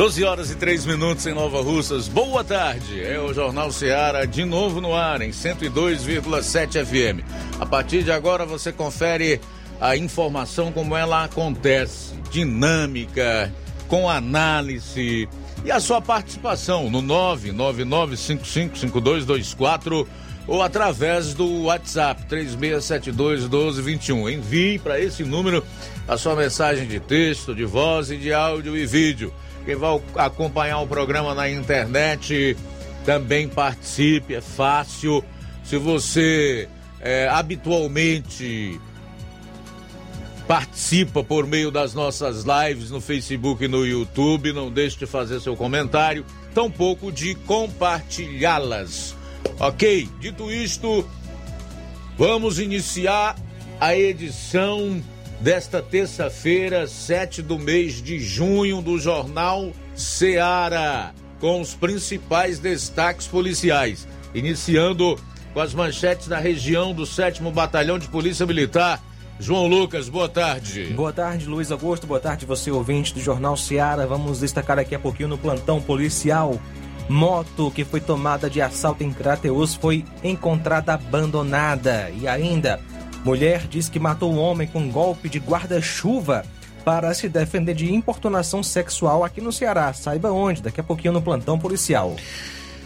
12 horas e 3 minutos em Nova Russas. Boa tarde. É o Jornal Seara de novo no ar em 102,7 FM. A partir de agora você confere a informação como ela acontece, dinâmica, com análise e a sua participação no 999555224 ou através do WhatsApp 36721221. Envie para esse número a sua mensagem de texto, de voz e de áudio e vídeo. Quem vai acompanhar o programa na internet também participe, é fácil. Se você é, habitualmente participa por meio das nossas lives no Facebook e no YouTube, não deixe de fazer seu comentário, tampouco de compartilhá-las. Ok? Dito isto, vamos iniciar a edição desta terça-feira, 7 do mês de junho, do jornal Seara, com os principais destaques policiais. Iniciando com as manchetes da região do 7 Batalhão de Polícia Militar. João Lucas, boa tarde. Boa tarde, Luiz Augusto. Boa tarde, você ouvinte do Jornal Seara. Vamos destacar aqui a pouquinho no plantão policial. Moto que foi tomada de assalto em Crateus foi encontrada abandonada. E ainda, Mulher diz que matou um homem com um golpe de guarda-chuva para se defender de importunação sexual aqui no Ceará. Saiba onde, daqui a pouquinho no plantão policial.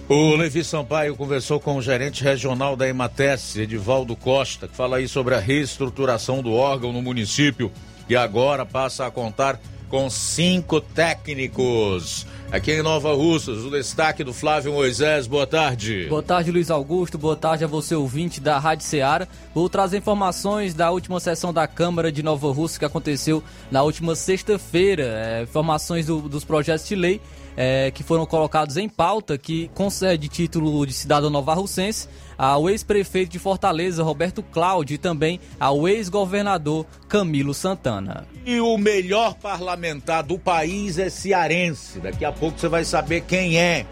O Levi Sampaio conversou com o gerente regional da Emates, Edivaldo Costa, que fala aí sobre a reestruturação do órgão no município e agora passa a contar com cinco técnicos. Aqui em Nova Russas, o destaque do Flávio Moisés. Boa tarde. Boa tarde, Luiz Augusto. Boa tarde a você, ouvinte da Rádio Ceará. Vou trazer informações da última sessão da Câmara de Nova Russa que aconteceu na última sexta-feira. É, informações do, dos projetos de lei é, que foram colocados em pauta que concede título de cidadão novarrucense ao ex-prefeito de Fortaleza, Roberto Cláudio, e também ao ex-governador Camilo Santana. E o melhor parlamentar do país é cearense. Daqui a pouco você vai saber quem é.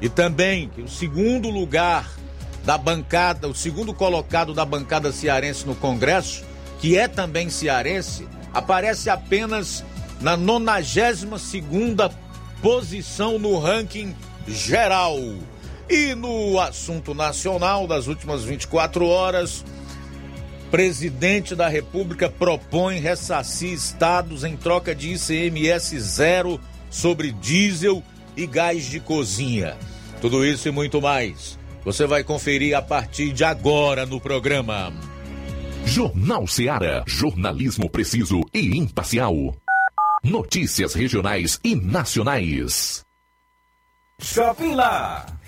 E também que o segundo lugar da bancada, o segundo colocado da bancada cearense no Congresso, que é também cearense, aparece apenas na 92 segunda posição no ranking geral. E no assunto nacional das últimas 24 horas, presidente da República propõe ressarcir estados em troca de ICMS zero sobre diesel e gás de cozinha. Tudo isso e muito mais. Você vai conferir a partir de agora no programa. Jornal Seara. Jornalismo preciso e imparcial. Notícias regionais e nacionais. Shopping Lá.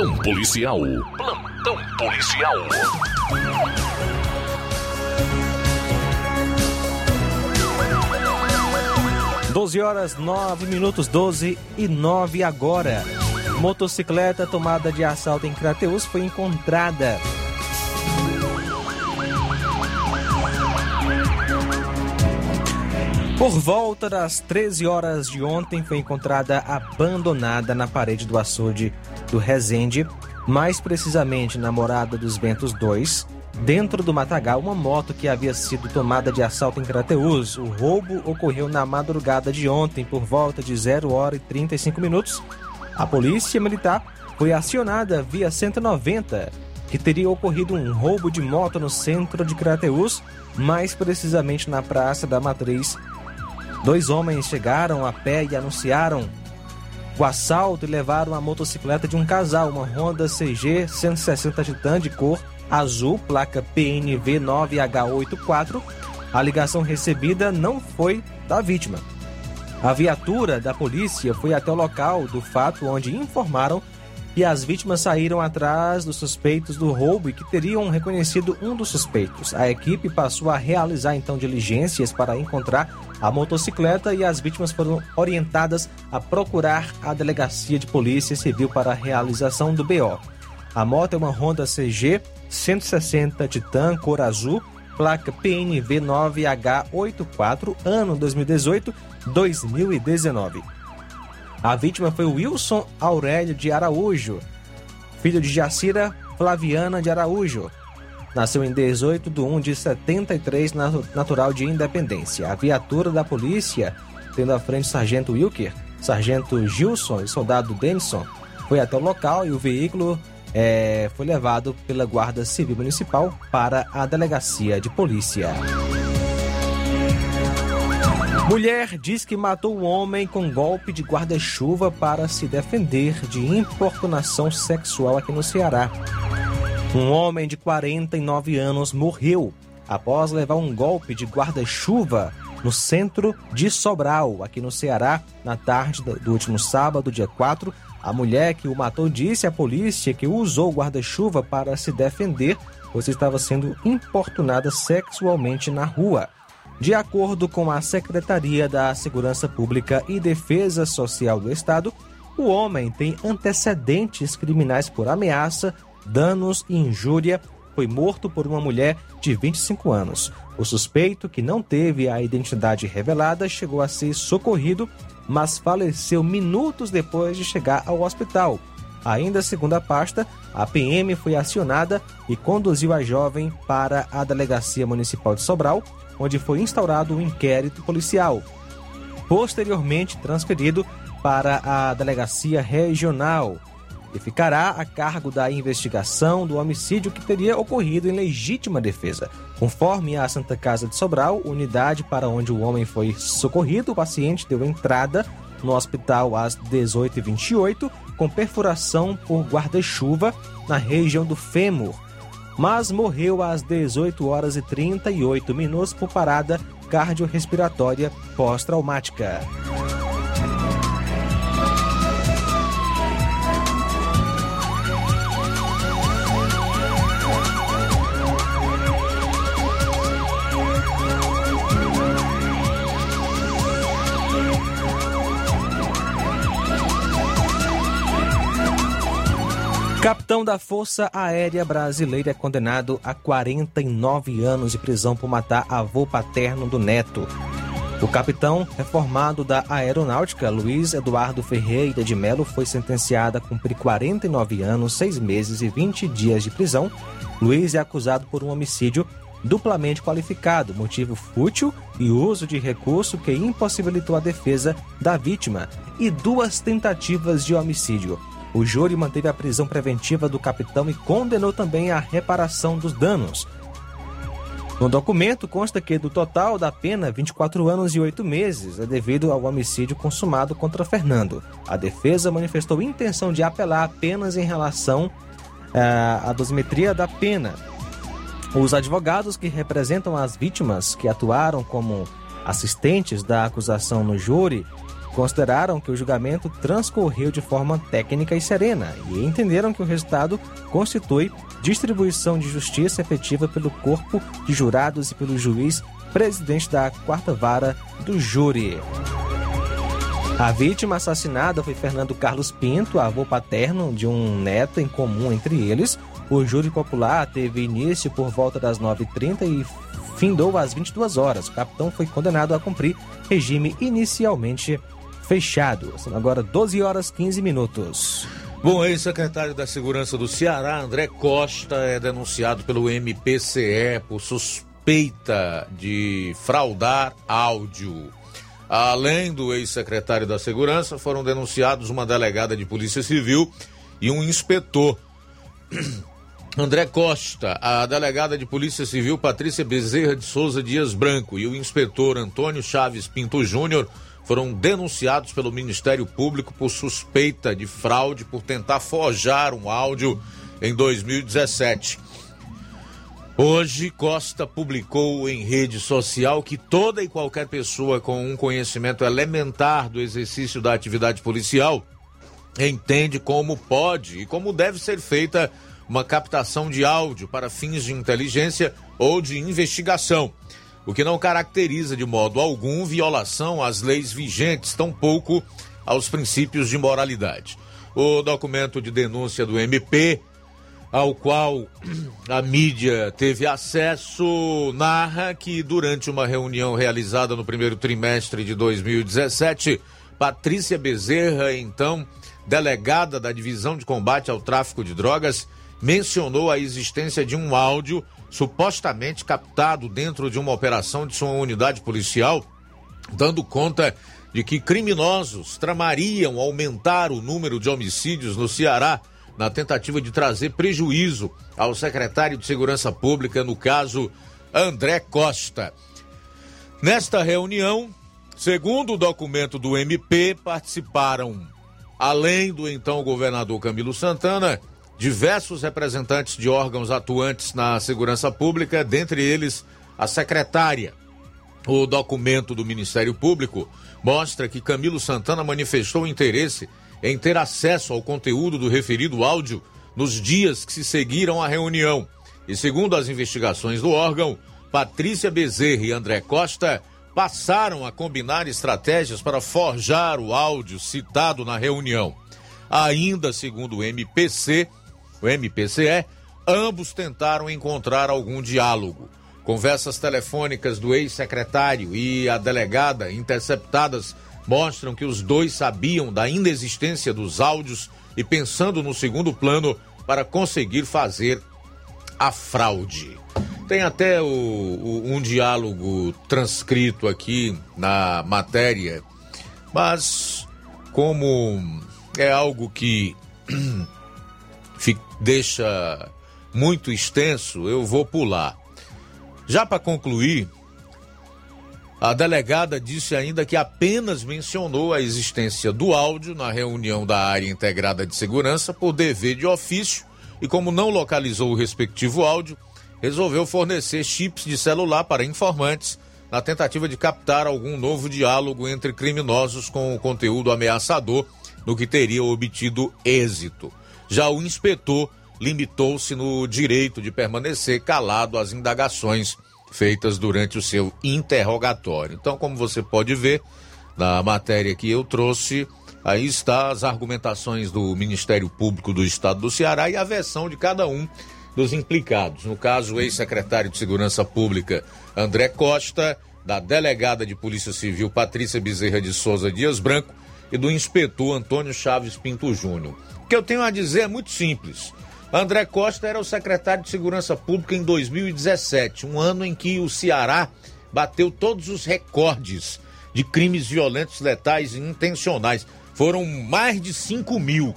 Plantão policial. Plantão policial. Doze horas nove minutos, 12 e 9 agora. Motocicleta tomada de assalto em Crateus foi encontrada. Por volta das 13 horas de ontem, foi encontrada abandonada na parede do açude do Resende, mais precisamente na Morada dos Ventos 2, dentro do matagal, uma moto que havia sido tomada de assalto em Crateus. O roubo ocorreu na madrugada de ontem, por volta de 0 hora e 35 minutos. A polícia militar foi acionada via 190, que teria ocorrido um roubo de moto no centro de Crateus, mais precisamente na Praça da Matriz. Dois homens chegaram a pé e anunciaram o assalto e levaram a motocicleta de um casal, uma Honda CG 160 Titan de cor azul, placa PNV 9H84. A ligação recebida não foi da vítima. A viatura da polícia foi até o local do fato, onde informaram que as vítimas saíram atrás dos suspeitos do roubo e que teriam reconhecido um dos suspeitos. A equipe passou a realizar então diligências para encontrar a motocicleta e as vítimas foram orientadas a procurar a delegacia de polícia civil para a realização do BO. A moto é uma Honda CG 160 Titan cor azul, placa PNV 9H84, ano 2018-2019. A vítima foi Wilson Aurélio de Araújo, filho de Jacira Flaviana de Araújo. Nasceu em 18 de 1 de 73, natural de Independência. A viatura da polícia, tendo à frente o sargento Wilker, sargento Gilson e soldado Denison, foi até o local e o veículo é, foi levado pela Guarda Civil Municipal para a delegacia de polícia. Mulher diz que matou um homem com golpe de guarda-chuva para se defender de importunação sexual aqui no Ceará. Um homem de 49 anos morreu após levar um golpe de guarda-chuva no centro de Sobral, aqui no Ceará, na tarde do último sábado, dia 4. A mulher que o matou disse à polícia que usou guarda-chuva para se defender, pois estava sendo importunada sexualmente na rua. De acordo com a Secretaria da Segurança Pública e Defesa Social do Estado, o homem tem antecedentes criminais por ameaça, danos e injúria. Foi morto por uma mulher de 25 anos. O suspeito, que não teve a identidade revelada, chegou a ser socorrido, mas faleceu minutos depois de chegar ao hospital. Ainda segundo a pasta, a PM foi acionada e conduziu a jovem para a Delegacia Municipal de Sobral, onde foi instaurado um inquérito policial. Posteriormente transferido para a Delegacia Regional e ficará a cargo da investigação do homicídio que teria ocorrido em legítima defesa. Conforme a Santa Casa de Sobral, unidade para onde o homem foi socorrido, o paciente deu entrada no hospital às 18h28 com perfuração por guarda-chuva na região do fêmur, mas morreu às 18 horas e 38 minutos por parada cardiorrespiratória pós-traumática. Capitão da Força Aérea Brasileira é condenado a 49 anos de prisão por matar avô paterno do neto. O capitão reformado da Aeronáutica, Luiz Eduardo Ferreira de Melo, foi sentenciado a cumprir 49 anos, 6 meses e 20 dias de prisão. Luiz é acusado por um homicídio duplamente qualificado, motivo fútil e uso de recurso que impossibilitou a defesa da vítima, e duas tentativas de homicídio. O júri manteve a prisão preventiva do capitão e condenou também a reparação dos danos. No documento consta que, do total da pena, 24 anos e 8 meses é devido ao homicídio consumado contra Fernando. A defesa manifestou intenção de apelar apenas em relação uh, à dosimetria da pena. Os advogados que representam as vítimas que atuaram como assistentes da acusação no júri consideraram que o julgamento transcorreu de forma técnica e serena e entenderam que o resultado constitui distribuição de justiça efetiva pelo corpo de jurados e pelo juiz presidente da quarta vara do júri. A vítima assassinada foi Fernando Carlos Pinto, avô paterno de um neto em comum entre eles. O júri popular teve início por volta das 9h30 e findou às 22 horas. O capitão foi condenado a cumprir regime inicialmente fechado. São agora 12 horas 15 minutos. Bom, ex-secretário da Segurança do Ceará, André Costa, é denunciado pelo MPCE por suspeita de fraudar áudio. Além do ex-secretário da Segurança, foram denunciados uma delegada de Polícia Civil e um inspetor. André Costa, a delegada de Polícia Civil Patrícia Bezerra de Souza Dias Branco e o inspetor Antônio Chaves Pinto Júnior foram denunciados pelo Ministério Público por suspeita de fraude por tentar forjar um áudio em 2017. Hoje, Costa publicou em rede social que toda e qualquer pessoa com um conhecimento elementar do exercício da atividade policial entende como pode e como deve ser feita uma captação de áudio para fins de inteligência ou de investigação o que não caracteriza de modo algum violação às leis vigentes, tampouco aos princípios de moralidade. O documento de denúncia do MP, ao qual a mídia teve acesso, narra que durante uma reunião realizada no primeiro trimestre de 2017, Patrícia Bezerra, então delegada da Divisão de Combate ao Tráfico de Drogas, mencionou a existência de um áudio supostamente captado dentro de uma operação de sua unidade policial, dando conta de que criminosos tramariam aumentar o número de homicídios no Ceará na tentativa de trazer prejuízo ao secretário de Segurança Pública, no caso André Costa. Nesta reunião, segundo o documento do MP, participaram, além do então governador Camilo Santana, diversos representantes de órgãos atuantes na segurança pública, dentre eles a secretária. O documento do Ministério Público mostra que Camilo Santana manifestou interesse em ter acesso ao conteúdo do referido áudio nos dias que se seguiram à reunião. E segundo as investigações do órgão, Patrícia Bezerra e André Costa passaram a combinar estratégias para forjar o áudio citado na reunião. Ainda segundo o MPC, o MPCE, ambos tentaram encontrar algum diálogo. Conversas telefônicas do ex-secretário e a delegada interceptadas mostram que os dois sabiam da inexistência dos áudios e pensando no segundo plano para conseguir fazer a fraude. Tem até o, o, um diálogo transcrito aqui na matéria, mas como é algo que deixa muito extenso, eu vou pular. Já para concluir, a delegada disse ainda que apenas mencionou a existência do áudio na reunião da área integrada de segurança por dever de ofício e, como não localizou o respectivo áudio, resolveu fornecer chips de celular para informantes na tentativa de captar algum novo diálogo entre criminosos com o conteúdo ameaçador, no que teria obtido êxito. Já o inspetor limitou-se no direito de permanecer calado às indagações feitas durante o seu interrogatório. Então, como você pode ver na matéria que eu trouxe, aí está as argumentações do Ministério Público do Estado do Ceará e a versão de cada um dos implicados. No caso, o ex-secretário de Segurança Pública André Costa, da delegada de Polícia Civil Patrícia Bezerra de Souza Dias Branco e do inspetor Antônio Chaves Pinto Júnior. Que eu tenho a dizer é muito simples. André Costa era o secretário de Segurança Pública em 2017, um ano em que o Ceará bateu todos os recordes de crimes violentos, letais e intencionais. Foram mais de 5 mil.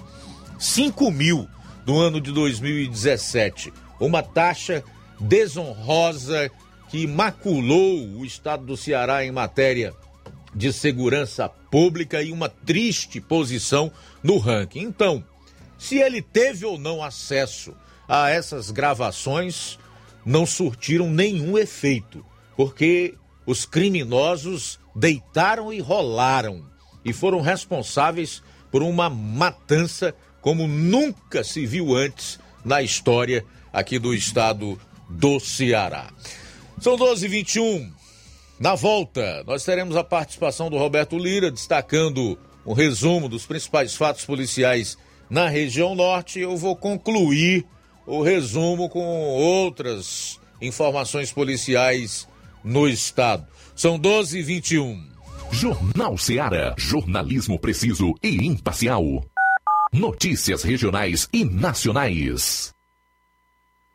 5 mil no ano de 2017. Uma taxa desonrosa que maculou o estado do Ceará em matéria de segurança pública e uma triste posição no ranking. Então, se ele teve ou não acesso a essas gravações, não surtiram nenhum efeito, porque os criminosos deitaram e rolaram e foram responsáveis por uma matança como nunca se viu antes na história aqui do estado do Ceará. São 12h21. Na volta, nós teremos a participação do Roberto Lira destacando um resumo dos principais fatos policiais na região norte. Eu vou concluir o resumo com outras informações policiais no estado. São 12 e 21. Jornal Seara. Jornalismo preciso e imparcial. Notícias regionais e nacionais.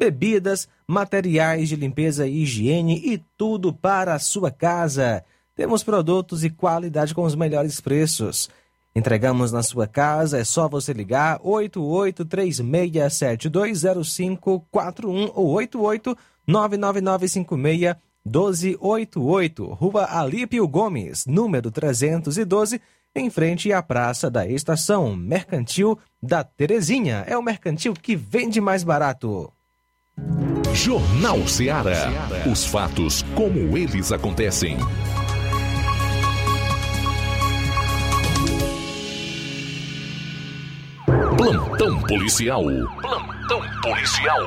bebidas, materiais de limpeza e higiene e tudo para a sua casa. Temos produtos e qualidade com os melhores preços. Entregamos na sua casa, é só você ligar 8836720541 ou 88999561288, Rua Alípio Gomes, número 312, em frente à Praça da Estação, Mercantil da Terezinha. É o mercantil que vende mais barato. Jornal Ceará. Os fatos como eles acontecem. Plantão policial. Plantão policial.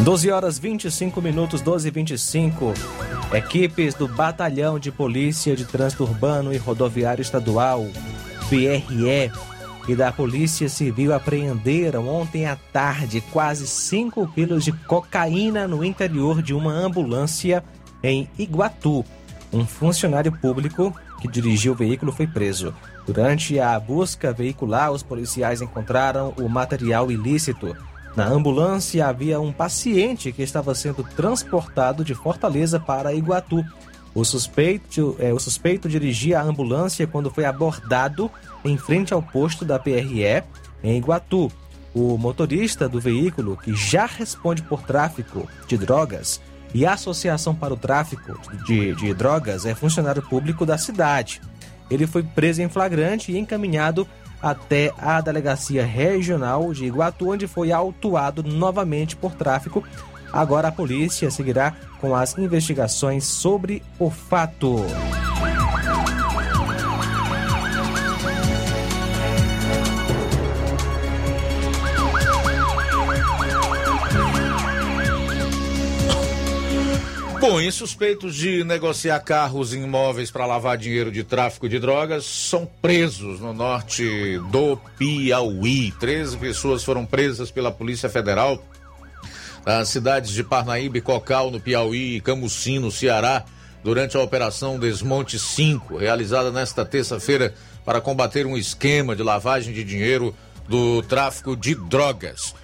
12 horas 25 minutos, 12 e 25. Equipes do Batalhão de Polícia de Trânsito Urbano e Rodoviário Estadual, PRE, e da Polícia Civil apreenderam ontem à tarde quase 5 quilos de cocaína no interior de uma ambulância em Iguatu. Um funcionário público que dirigiu o veículo foi preso. Durante a busca veicular, os policiais encontraram o material ilícito. Na ambulância havia um paciente que estava sendo transportado de Fortaleza para Iguatu. O suspeito, é, o suspeito dirigia a ambulância quando foi abordado em frente ao posto da PRE em Iguatu. O motorista do veículo, que já responde por tráfico de drogas e associação para o tráfico de, de drogas, é funcionário público da cidade. Ele foi preso em flagrante e encaminhado até a delegacia regional de Iguatu, onde foi autuado novamente por tráfico. Agora a polícia seguirá com as investigações sobre o fato. Bom, e suspeitos de negociar carros e imóveis para lavar dinheiro de tráfico de drogas são presos no norte do Piauí. 13 pessoas foram presas pela Polícia Federal nas cidades de Parnaíba Cocal, no Piauí, e Camusim, no Ceará, durante a Operação Desmonte 5, realizada nesta terça-feira para combater um esquema de lavagem de dinheiro do tráfico de drogas.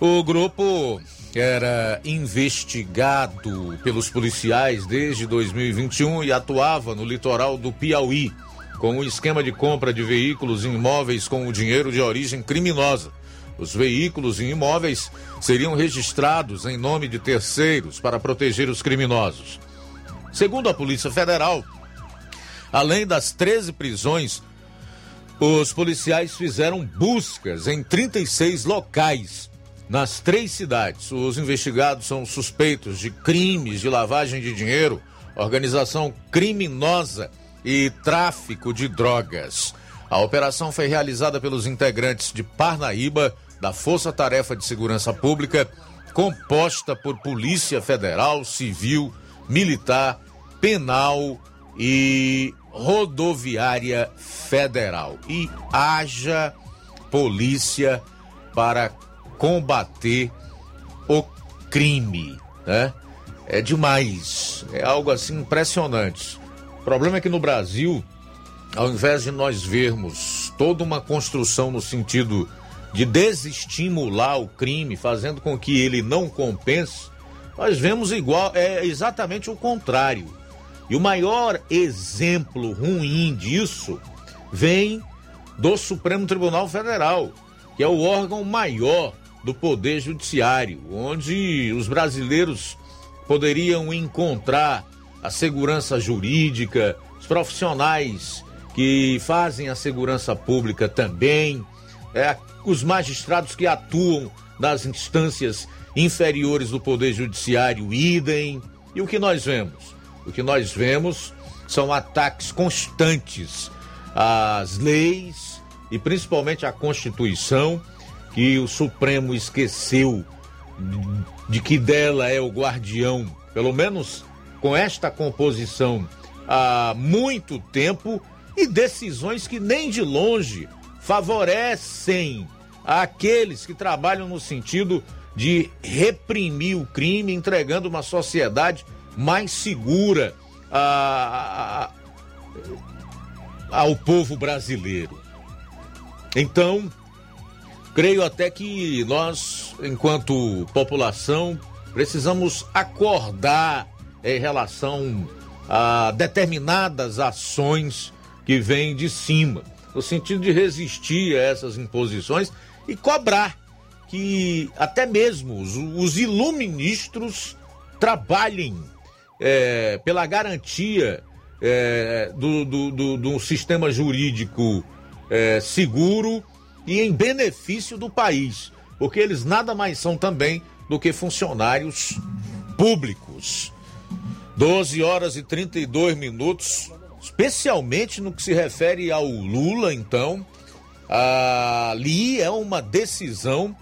O grupo era investigado pelos policiais desde 2021 e atuava no litoral do Piauí com um esquema de compra de veículos e imóveis com o dinheiro de origem criminosa. Os veículos e imóveis seriam registrados em nome de terceiros para proteger os criminosos. Segundo a Polícia Federal, além das 13 prisões, os policiais fizeram buscas em 36 locais nas três cidades. Os investigados são suspeitos de crimes de lavagem de dinheiro, organização criminosa e tráfico de drogas. A operação foi realizada pelos integrantes de Parnaíba, da Força Tarefa de Segurança Pública, composta por Polícia Federal, Civil, Militar, Penal e Rodoviária Federal. E haja polícia para combater o crime, né? É demais, é algo assim impressionante. O problema é que no Brasil, ao invés de nós vermos toda uma construção no sentido de desestimular o crime, fazendo com que ele não compense, nós vemos igual, é exatamente o contrário. E o maior exemplo ruim disso vem do Supremo Tribunal Federal, que é o órgão maior do Poder Judiciário, onde os brasileiros poderiam encontrar a segurança jurídica, os profissionais que fazem a segurança pública também, é, os magistrados que atuam nas instâncias inferiores do Poder Judiciário, idem. E o que nós vemos? O que nós vemos são ataques constantes às leis e principalmente à Constituição, que o Supremo esqueceu de que dela é o guardião, pelo menos com esta composição há muito tempo, e decisões que nem de longe favorecem aqueles que trabalham no sentido de reprimir o crime, entregando uma sociedade mais segura a, a, ao povo brasileiro. Então, creio até que nós, enquanto população, precisamos acordar em relação a determinadas ações que vêm de cima, no sentido de resistir a essas imposições e cobrar que até mesmo os, os iluministros trabalhem é, pela garantia é, do, do, do, do, sistema jurídico é, seguro e em benefício do país, porque eles nada mais são também do que funcionários públicos. 12 horas e 32 minutos, especialmente no que se refere ao Lula, então, ali é uma decisão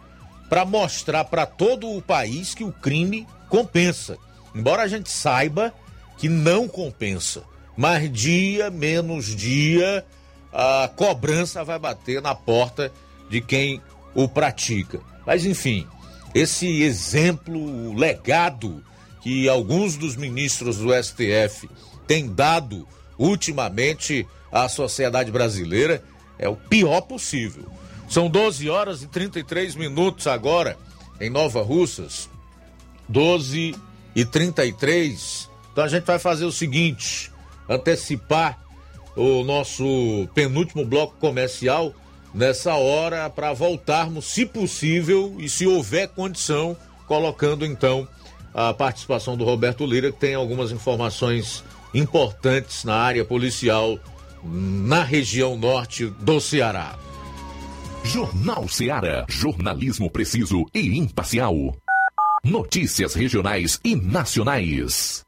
para mostrar para todo o país que o crime compensa. Embora a gente saiba que não compensa, mas dia menos dia a cobrança vai bater na porta de quem o pratica. Mas enfim, esse exemplo legado que alguns dos ministros do STF têm dado ultimamente à sociedade brasileira é o pior possível. São 12 horas e 33 minutos agora em Nova Russas. 12 e 33. Então a gente vai fazer o seguinte: antecipar o nosso penúltimo bloco comercial nessa hora para voltarmos, se possível e se houver condição, colocando então a participação do Roberto Lira, que tem algumas informações importantes na área policial na região norte do Ceará. Jornal Ceará, jornalismo preciso e imparcial. Notícias regionais e nacionais.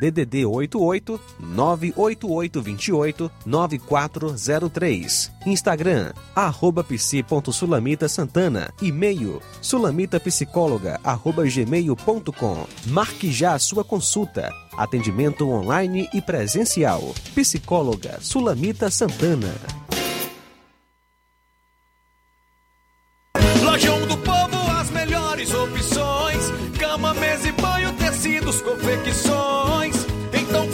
DDD 88 98828 9403. Instagram, arroba psi.sulamita Santana. E-mail, sulamitapsicóloga, arroba gmail.com. Marque já a sua consulta. Atendimento online e presencial. Psicóloga Sulamita Santana. Lojão do Povo, as melhores opções: cama, mesa e banho, tecidos, confecções.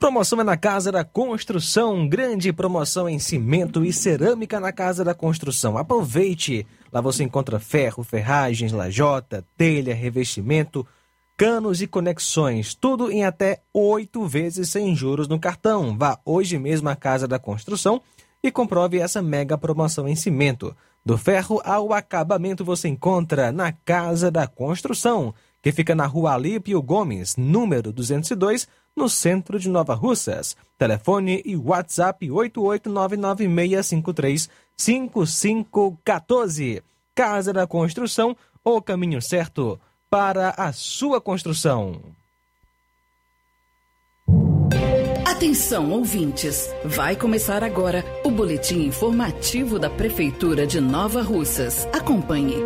Promoção é na Casa da Construção, grande promoção em cimento e cerâmica na Casa da Construção. Aproveite! Lá você encontra ferro, ferragens, lajota, telha, revestimento, canos e conexões, tudo em até oito vezes sem juros no cartão. Vá hoje mesmo à Casa da Construção e comprove essa mega promoção em cimento. Do ferro ao acabamento você encontra na Casa da Construção, que fica na rua Alípio Gomes, número 202, no centro de Nova Russas. Telefone e WhatsApp 88996535514. Casa da Construção, o caminho certo para a sua construção. Atenção, ouvintes! Vai começar agora o boletim informativo da Prefeitura de Nova Russas. Acompanhe.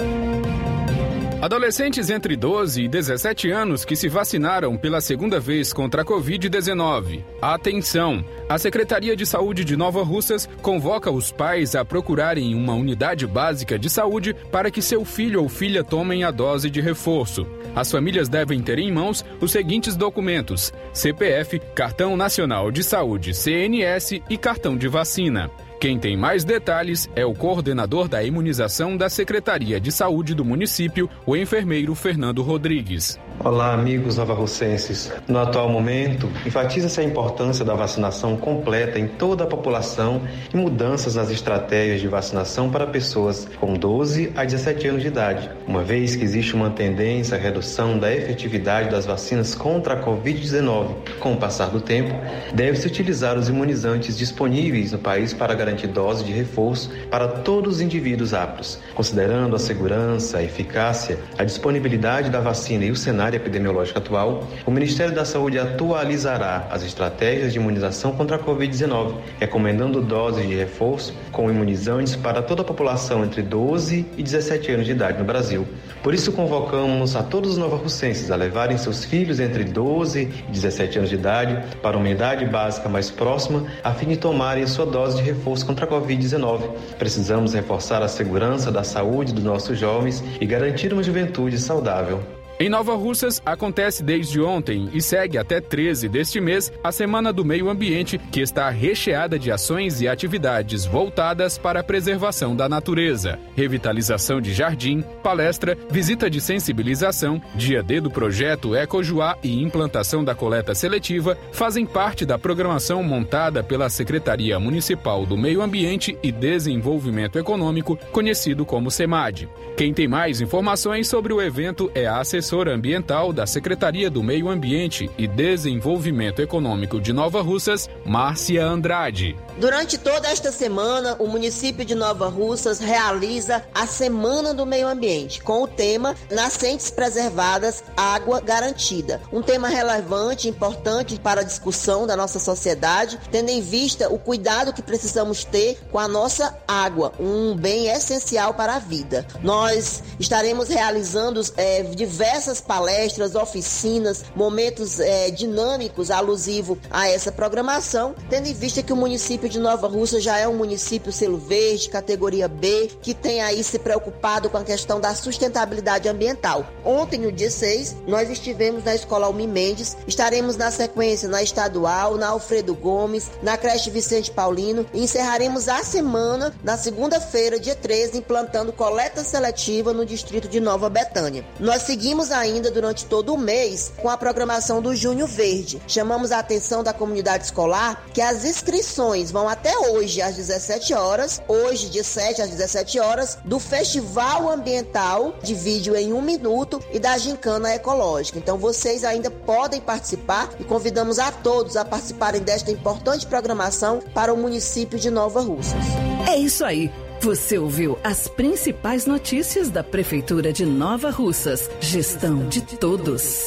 Adolescentes entre 12 e 17 anos que se vacinaram pela segunda vez contra a Covid-19. Atenção! A Secretaria de Saúde de Nova Russas convoca os pais a procurarem uma unidade básica de saúde para que seu filho ou filha tomem a dose de reforço. As famílias devem ter em mãos os seguintes documentos: CPF, Cartão Nacional de Saúde, CNS e cartão de vacina. Quem tem mais detalhes é o coordenador da imunização da Secretaria de Saúde do município, o enfermeiro Fernando Rodrigues. Olá, amigos novarrocenses. No atual momento, enfatiza-se a importância da vacinação completa em toda a população e mudanças nas estratégias de vacinação para pessoas com 12 a 17 anos de idade, uma vez que existe uma tendência à redução da efetividade das vacinas contra a Covid-19. Com o passar do tempo, deve-se utilizar os imunizantes disponíveis no país para garantir dose de reforço para todos os indivíduos aptos, considerando a segurança, a eficácia, a disponibilidade da vacina e o cenário epidemiológico atual, o Ministério da Saúde atualizará as estratégias de imunização contra a Covid-19, recomendando doses de reforço com imunizantes para toda a população entre 12 e 17 anos de idade no Brasil. Por isso, convocamos a todos os novarrucenses a levarem seus filhos entre 12 e 17 anos de idade para uma idade básica mais próxima, a fim de tomarem sua dose de reforço contra a Covid-19. Precisamos reforçar a segurança da saúde dos nossos jovens e garantir uma juventude saudável. Em Nova Russas, acontece desde ontem e segue até 13 deste mês a Semana do Meio Ambiente, que está recheada de ações e atividades voltadas para a preservação da natureza, revitalização de jardim, palestra, visita de sensibilização, dia D do projeto Ecojuá e implantação da coleta seletiva fazem parte da programação montada pela Secretaria Municipal do Meio Ambiente e Desenvolvimento Econômico, conhecido como SEMAD. Quem tem mais informações sobre o evento é a assessora assessora ambiental da Secretaria do Meio Ambiente e Desenvolvimento Econômico de Nova Russas, Márcia Andrade. Durante toda esta semana, o município de Nova Russas realiza a Semana do Meio Ambiente, com o tema Nascentes Preservadas, Água Garantida. Um tema relevante importante para a discussão da nossa sociedade, tendo em vista o cuidado que precisamos ter com a nossa água, um bem essencial para a vida. Nós estaremos realizando é, diversas palestras, oficinas, momentos é, dinâmicos alusivos a essa programação, tendo em vista que o município de Nova Rússia já é um município selo verde, categoria B, que tem aí se preocupado com a questão da sustentabilidade ambiental. Ontem, no dia 6, nós estivemos na Escola Almi Mendes, estaremos na sequência na Estadual, na Alfredo Gomes, na creche Vicente Paulino e encerraremos a semana na segunda-feira, dia 13, implantando coleta seletiva no distrito de Nova Betânia. Nós seguimos Seguimos ainda durante todo o mês com a programação do Junho Verde. Chamamos a atenção da comunidade escolar que as inscrições vão até hoje às 17 horas, hoje de 7 às 17 horas, do Festival Ambiental de vídeo em um minuto e da Gincana Ecológica. Então vocês ainda podem participar e convidamos a todos a participarem desta importante programação para o município de Nova Russas. É isso aí. Você ouviu as principais notícias da Prefeitura de Nova Russas. Gestão de todos.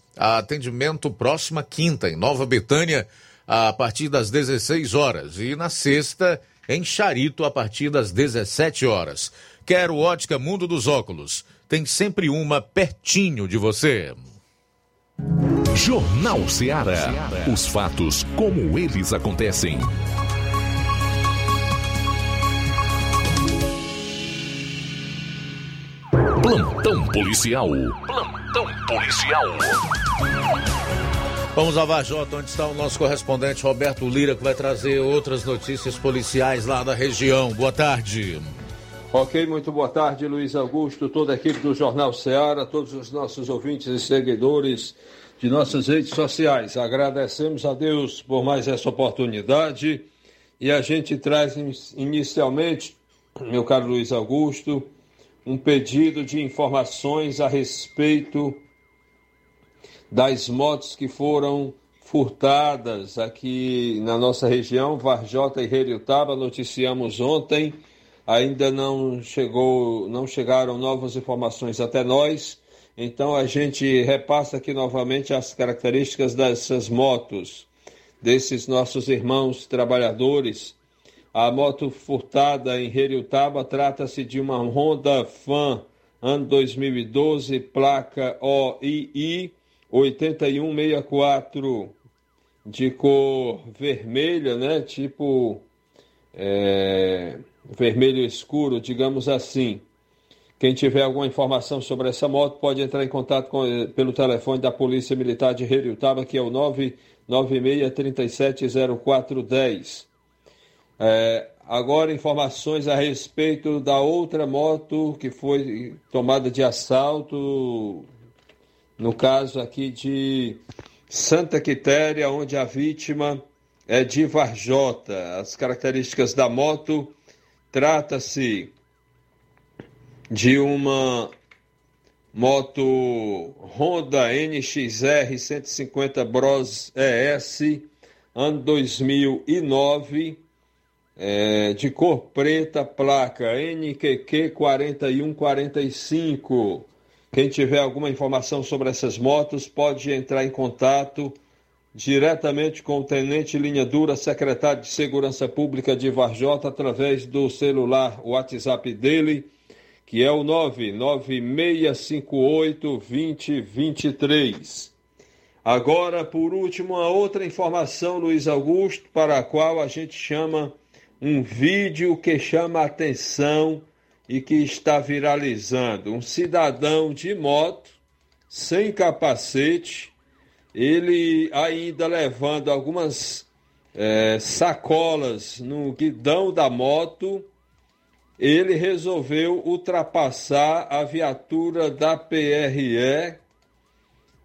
Atendimento próxima quinta, em Nova Betânia, a partir das 16 horas. E na sexta, em Charito, a partir das 17 horas. Quero ótica Mundo dos Óculos. Tem sempre uma pertinho de você. Jornal Ceará. Os fatos como eles acontecem. Plantão policial. Plantão policial. Vamos a Vajota, onde está o nosso correspondente Roberto Lira, que vai trazer outras notícias policiais lá da região. Boa tarde. Ok, muito boa tarde, Luiz Augusto, toda a equipe do Jornal Ceará, todos os nossos ouvintes e seguidores de nossas redes sociais. Agradecemos a Deus por mais essa oportunidade e a gente traz inicialmente, meu caro Luiz Augusto, um pedido de informações a respeito das motos que foram furtadas aqui na nossa região, Varjota e Heriotaba, noticiamos ontem, ainda não chegou, não chegaram novas informações até nós. Então a gente repassa aqui novamente as características dessas motos, desses nossos irmãos trabalhadores a moto furtada em Heriutaba trata-se de uma Honda Fan ano 2012, placa OII 8164, de cor vermelha, né? Tipo é, vermelho escuro, digamos assim. Quem tiver alguma informação sobre essa moto pode entrar em contato com, pelo telefone da Polícia Militar de Heriutaba, que é o 996 370410. É, agora, informações a respeito da outra moto que foi tomada de assalto, no caso aqui de Santa Quitéria, onde a vítima é de Varjota. As características da moto trata-se de uma moto Honda NXR 150 Bros ES, ano 2009 é, de cor preta, placa NQQ 4145. Quem tiver alguma informação sobre essas motos pode entrar em contato diretamente com o Tenente Linha Dura, secretário de Segurança Pública de Varjota, através do celular WhatsApp dele, que é o 99658 2023. Agora, por último, uma outra informação, Luiz Augusto, para a qual a gente chama um vídeo que chama a atenção e que está viralizando. Um cidadão de moto, sem capacete, ele ainda levando algumas é, sacolas no guidão da moto, ele resolveu ultrapassar a viatura da PRE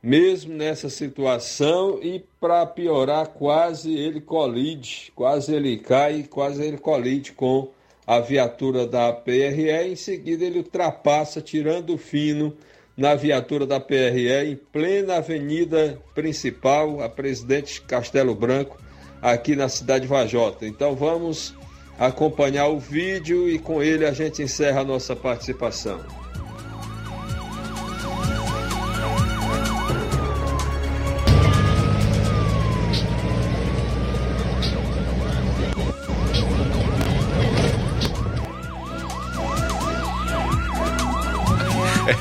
mesmo nessa situação e para piorar quase ele colide, quase ele cai, quase ele colide com a viatura da PRE, em seguida ele ultrapassa tirando o fino na viatura da PRE em plena avenida principal, a Presidente Castelo Branco, aqui na cidade de Vajota. Então vamos acompanhar o vídeo e com ele a gente encerra a nossa participação.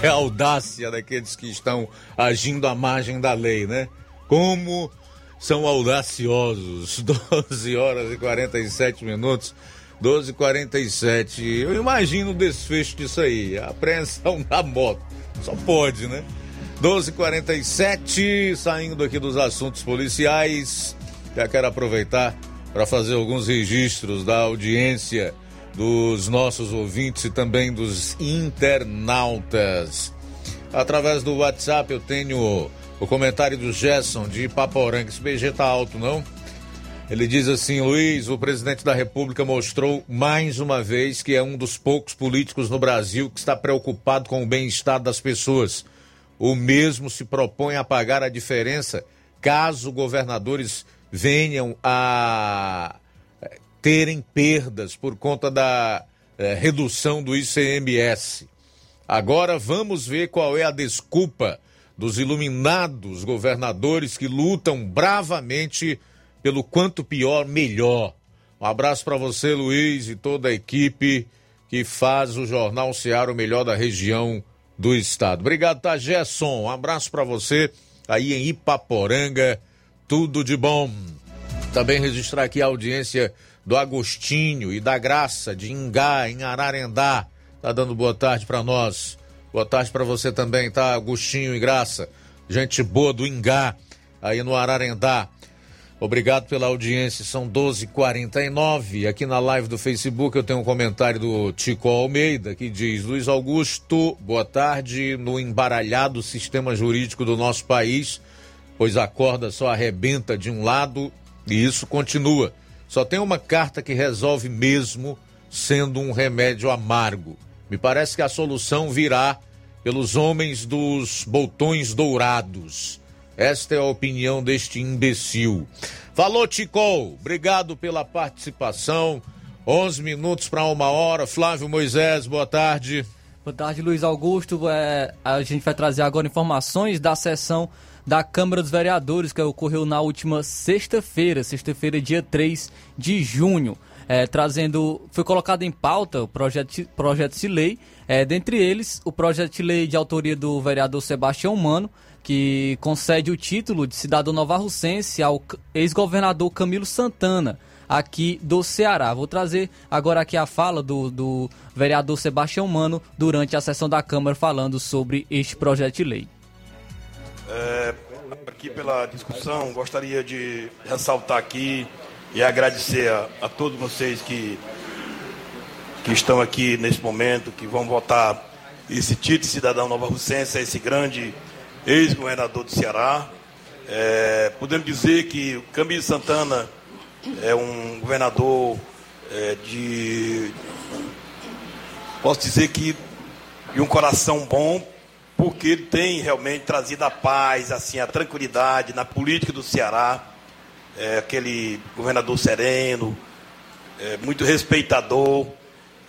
É a audácia daqueles que estão agindo à margem da lei, né? Como são audaciosos. 12 horas e 47 minutos. 12 e 47 Eu imagino o desfecho disso aí. A apreensão da moto. Só pode, né? 12 e 47 saindo aqui dos assuntos policiais. Já quero aproveitar para fazer alguns registros da audiência dos nossos ouvintes e também dos internautas. Através do WhatsApp eu tenho o comentário do Gerson de Paporanga. Esse BG tá alto, não? Ele diz assim: Luiz, o presidente da República mostrou mais uma vez que é um dos poucos políticos no Brasil que está preocupado com o bem-estar das pessoas. O mesmo se propõe a pagar a diferença caso governadores venham a terem perdas por conta da eh, redução do ICMS. Agora vamos ver qual é a desculpa dos iluminados governadores que lutam bravamente pelo quanto pior, melhor. Um abraço para você, Luiz, e toda a equipe que faz o Jornal Seara o melhor da região do estado. Obrigado, tá, Gerson? Um abraço para você aí em Ipaporanga. Tudo de bom. Também registrar aqui a audiência do Agostinho e da Graça de Ingá, em Ararendá. Tá dando boa tarde para nós. Boa tarde para você também, tá? Agostinho e Graça. Gente boa do Ingá, aí no Ararendá. Obrigado pela audiência, são 12h49. Aqui na live do Facebook eu tenho um comentário do Tico Almeida que diz: Luiz Augusto, boa tarde. No embaralhado sistema jurídico do nosso país, pois a corda só arrebenta de um lado e isso continua. Só tem uma carta que resolve mesmo sendo um remédio amargo. Me parece que a solução virá pelos homens dos botões dourados. Esta é a opinião deste imbecil. Falou, Ticol. Obrigado pela participação. 11 minutos para uma hora. Flávio Moisés, boa tarde. Boa tarde, Luiz Augusto. É, a gente vai trazer agora informações da sessão da Câmara dos Vereadores que ocorreu na última sexta-feira, sexta-feira, dia 3 de junho. É, trazendo. Foi colocado em pauta o projeto, projeto de lei, é, dentre eles o projeto de lei de autoria do vereador Sebastião Mano, que concede o título de cidadão novarrucense ao ex-governador Camilo Santana, aqui do Ceará. Vou trazer agora aqui a fala do, do vereador Sebastião Mano durante a sessão da Câmara falando sobre este projeto de lei. É, aqui pela discussão, gostaria de ressaltar aqui e agradecer a, a todos vocês que, que estão aqui nesse momento, que vão votar esse título de cidadão nova russense, esse grande ex-governador do Ceará. É, podemos dizer que o Camilo Santana é um governador é, de. Posso dizer que de um coração bom, porque ele tem realmente trazido a paz, assim, a tranquilidade na política do Ceará. É, aquele governador sereno, é, muito respeitador.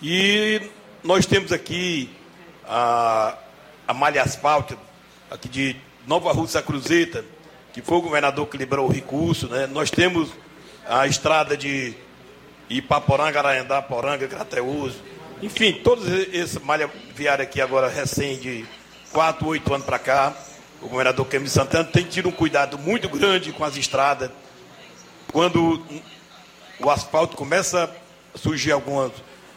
E nós temos aqui a, a malha asfáltica, aqui de Nova Rússia Cruzeta, que foi o governador que liberou o recurso. Né? Nós temos a estrada de Ipaporanga, Araendá, Poranga, Grateus. Enfim, todos esse malha viária aqui agora recém de 4, 8 anos para cá, o governador Camilo Santana tem tido um cuidado muito grande com as estradas. Quando o asfalto começa a surgir algumas,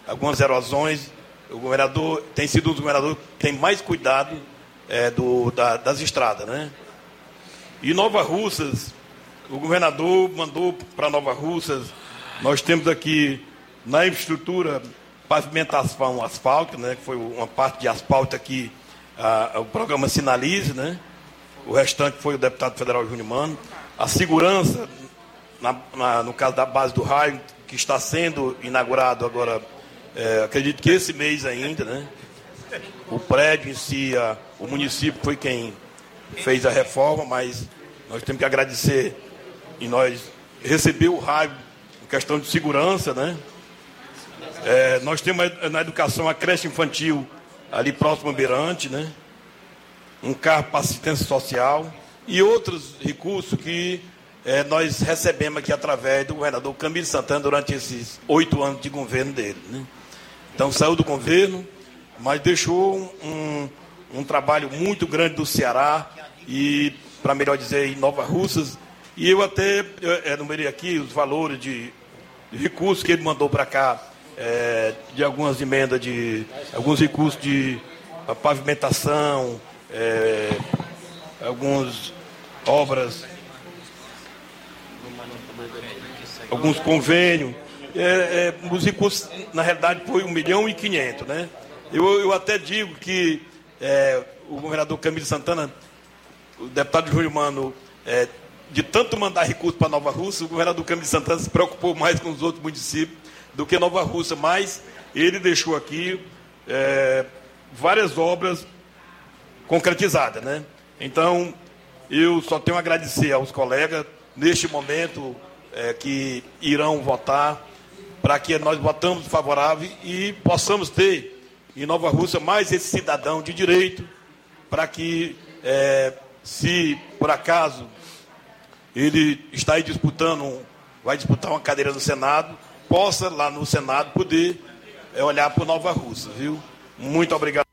algumas erosões, o governador tem sido um dos governadores que tem mais cuidado é, do, da, das estradas. Né? E Nova Russas, o governador mandou para Nova Russas, nós temos aqui na infraestrutura pavimentação asfalto, né, que foi uma parte de asfalto aqui a, o programa Sinalize, né? O restante foi o deputado federal Júnior Mano. A segurança, na, na, no caso da base do raio, que está sendo inaugurado agora, é, acredito que esse mês ainda, né? O prédio em si, a, o município foi quem fez a reforma, mas nós temos que agradecer e nós recebeu o raio em questão de segurança, né? É, nós temos na educação a creche infantil ali próximo ao Beirante, né? Um carro para assistência social e outros recursos que é, nós recebemos aqui através do governador Camilo Santana durante esses oito anos de governo dele. Né? Então saiu do governo, mas deixou um, um trabalho muito grande do Ceará e, para melhor dizer, em Nova Russas. E eu até enumerei aqui os valores de, de recursos que ele mandou para cá é, de algumas emendas de alguns recursos de pavimentação, é, algumas obras, alguns convênios. É, é, os recursos, na realidade, foi 1 milhão e 500, né? Eu, eu até digo que é, o governador Camilo Santana, o deputado Júlio Mano, é, de tanto mandar recursos para Nova Rússia, o governador Camilo Santana se preocupou mais com os outros municípios do que Nova Rússia, mas ele deixou aqui é, várias obras concretizadas, né? Então, eu só tenho a agradecer aos colegas neste momento é, que irão votar para que nós votamos favorável e possamos ter em Nova Rússia mais esse cidadão de direito para que, é, se por acaso ele está aí disputando, vai disputar uma cadeira no Senado, possa, lá no Senado, poder é, olhar para Nova Rússia, viu? Muito obrigado.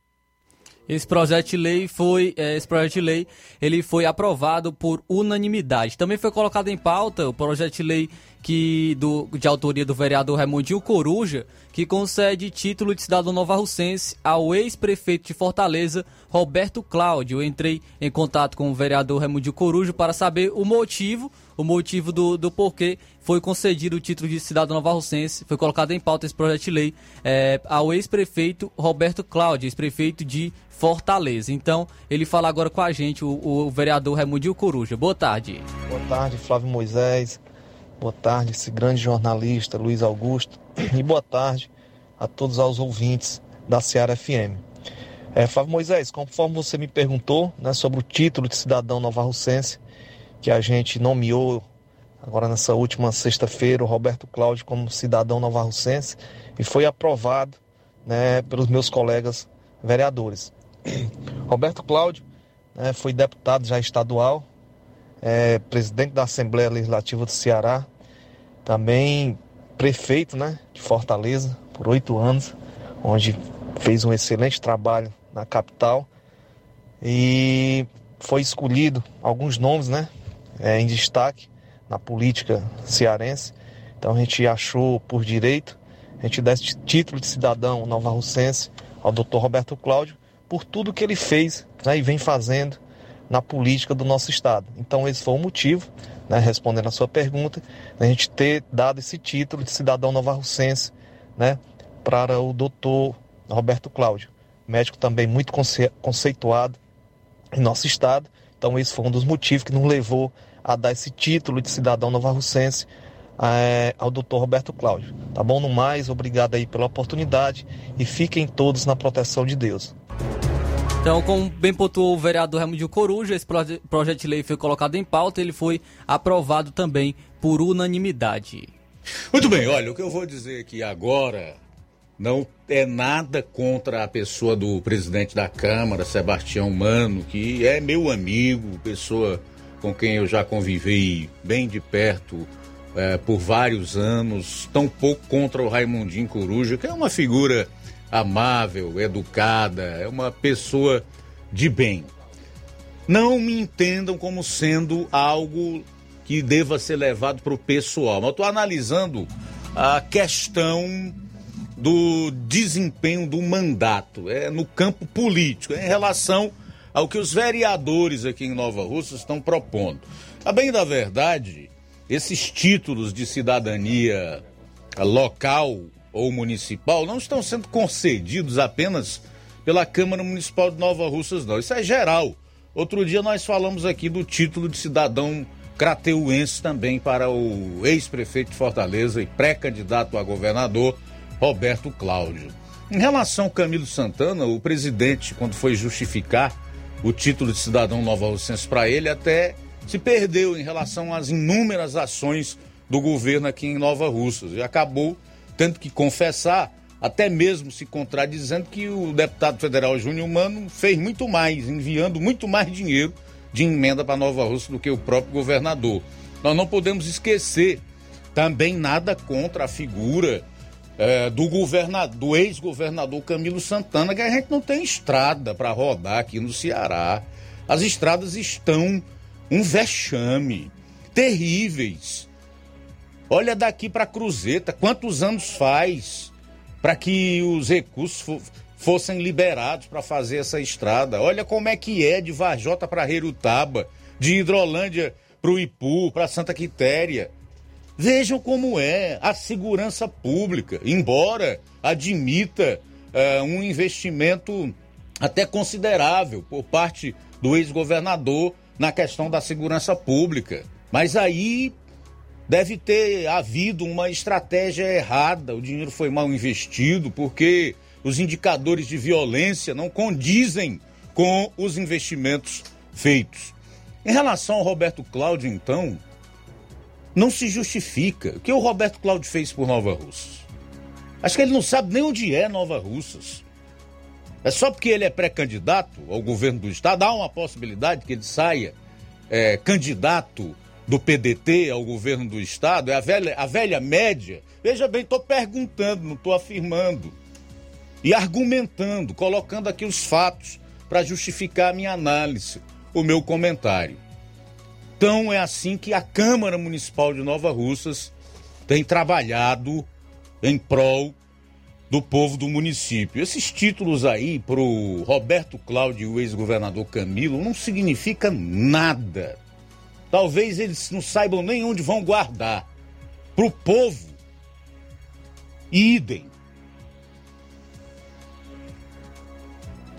Esse projeto de lei foi, é, esse projeto de lei, ele foi aprovado por unanimidade. Também foi colocado em pauta o projeto de lei que do, de autoria do vereador Raimundinho Coruja, que concede título de cidadão novarrucense ao ex-prefeito de Fortaleza, Roberto Cláudio. Eu entrei em contato com o vereador Raimundinho Coruja para saber o motivo, o motivo do, do porquê foi concedido o título de cidadão novarrucense, foi colocado em pauta esse projeto de lei é, ao ex-prefeito Roberto Cláudio, ex-prefeito de Fortaleza. Então, ele fala agora com a gente, o, o vereador Raimundinho Coruja. Boa tarde. Boa tarde, Flávio Moisés. Boa tarde, esse grande jornalista Luiz Augusto. E boa tarde a todos os ouvintes da Seara FM. É, Flávio Moisés, conforme você me perguntou né, sobre o título de cidadão novarrucense, que a gente nomeou agora nessa última sexta-feira o Roberto Cláudio como cidadão novarrucense e foi aprovado né, pelos meus colegas vereadores. Roberto Cláudio né, foi deputado já estadual, é, presidente da Assembleia Legislativa do Ceará, também prefeito né, de Fortaleza por oito anos, onde fez um excelente trabalho na capital e foi escolhido alguns nomes né, é, em destaque na política cearense. Então a gente achou por direito a gente dar esse título de cidadão nova-russense ao Dr. Roberto Cláudio por tudo que ele fez né, e vem fazendo na política do nosso Estado. Então, esse foi o motivo, né, respondendo a sua pergunta, a gente ter dado esse título de cidadão novarrucense né, para o doutor Roberto Cláudio, médico também muito conce conceituado em nosso Estado. Então, esse foi um dos motivos que nos levou a dar esse título de cidadão novarrucense é, ao doutor Roberto Cláudio. Tá bom? No mais, obrigado aí pela oportunidade e fiquem todos na proteção de Deus. Então, como bem pontuou o vereador Raimundo Coruja, esse proje projeto de lei foi colocado em pauta, ele foi aprovado também por unanimidade. Muito bem, olha, o que eu vou dizer aqui agora não é nada contra a pessoa do presidente da Câmara, Sebastião Mano, que é meu amigo, pessoa com quem eu já convivei bem de perto é, por vários anos, tão pouco contra o Raimundinho Coruja, que é uma figura amável, educada, é uma pessoa de bem. Não me entendam como sendo algo que deva ser levado para o pessoal. Mas eu estou analisando a questão do desempenho do mandato, é no campo político, em relação ao que os vereadores aqui em Nova Rússia estão propondo. A bem da verdade, esses títulos de cidadania local ou municipal não estão sendo concedidos apenas pela Câmara Municipal de Nova Russas, não. Isso é geral. Outro dia nós falamos aqui do título de cidadão crateuense também para o ex-prefeito de Fortaleza e pré-candidato a governador, Roberto Cláudio. Em relação ao Camilo Santana, o presidente, quando foi justificar o título de cidadão nova russense para ele, até se perdeu em relação às inúmeras ações do governo aqui em Nova Russas e acabou tendo que confessar, até mesmo se contradizendo, que o deputado federal Júnior Mano fez muito mais, enviando muito mais dinheiro de emenda para Nova Rússia do que o próprio governador. Nós não podemos esquecer também nada contra a figura é, do governador, do ex-governador Camilo Santana, que a gente não tem estrada para rodar aqui no Ceará. As estradas estão um vexame, terríveis. Olha daqui para Cruzeta, quantos anos faz para que os recursos fossem liberados para fazer essa estrada? Olha como é que é de Varjota para Herutaba, de Hidrolândia para o Ipu, para Santa Quitéria. Vejam como é a segurança pública, embora admita uh, um investimento até considerável por parte do ex-governador na questão da segurança pública. Mas aí deve ter havido uma estratégia errada, o dinheiro foi mal investido, porque os indicadores de violência não condizem com os investimentos feitos. Em relação ao Roberto Cláudio, então, não se justifica. O que o Roberto Cláudio fez por Nova Russas? Acho que ele não sabe nem onde é Nova Russas. É só porque ele é pré-candidato ao governo do estado, há uma possibilidade que ele saia é, candidato do PDT ao governo do estado, é a velha, a velha média. Veja bem, estou perguntando, não estou afirmando. E argumentando, colocando aqui os fatos para justificar a minha análise, o meu comentário. Então é assim que a Câmara Municipal de Nova Russas tem trabalhado em prol do povo do município. Esses títulos aí pro Roberto Cláudio e o ex-governador Camilo não significa nada. Talvez eles não saibam nem onde vão guardar. Pro povo, idem.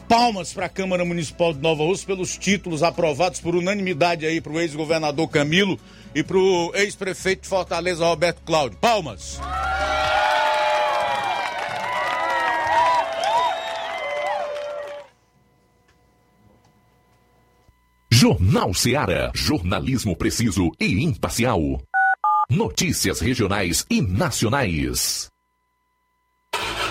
Palmas para a Câmara Municipal de Nova Rússia pelos títulos aprovados por unanimidade aí para o ex-governador Camilo e para o ex-prefeito de Fortaleza Roberto Cláudio. Palmas. Jornal Seara. Jornalismo preciso e imparcial. Notícias regionais e nacionais.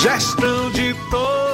Gestão de todos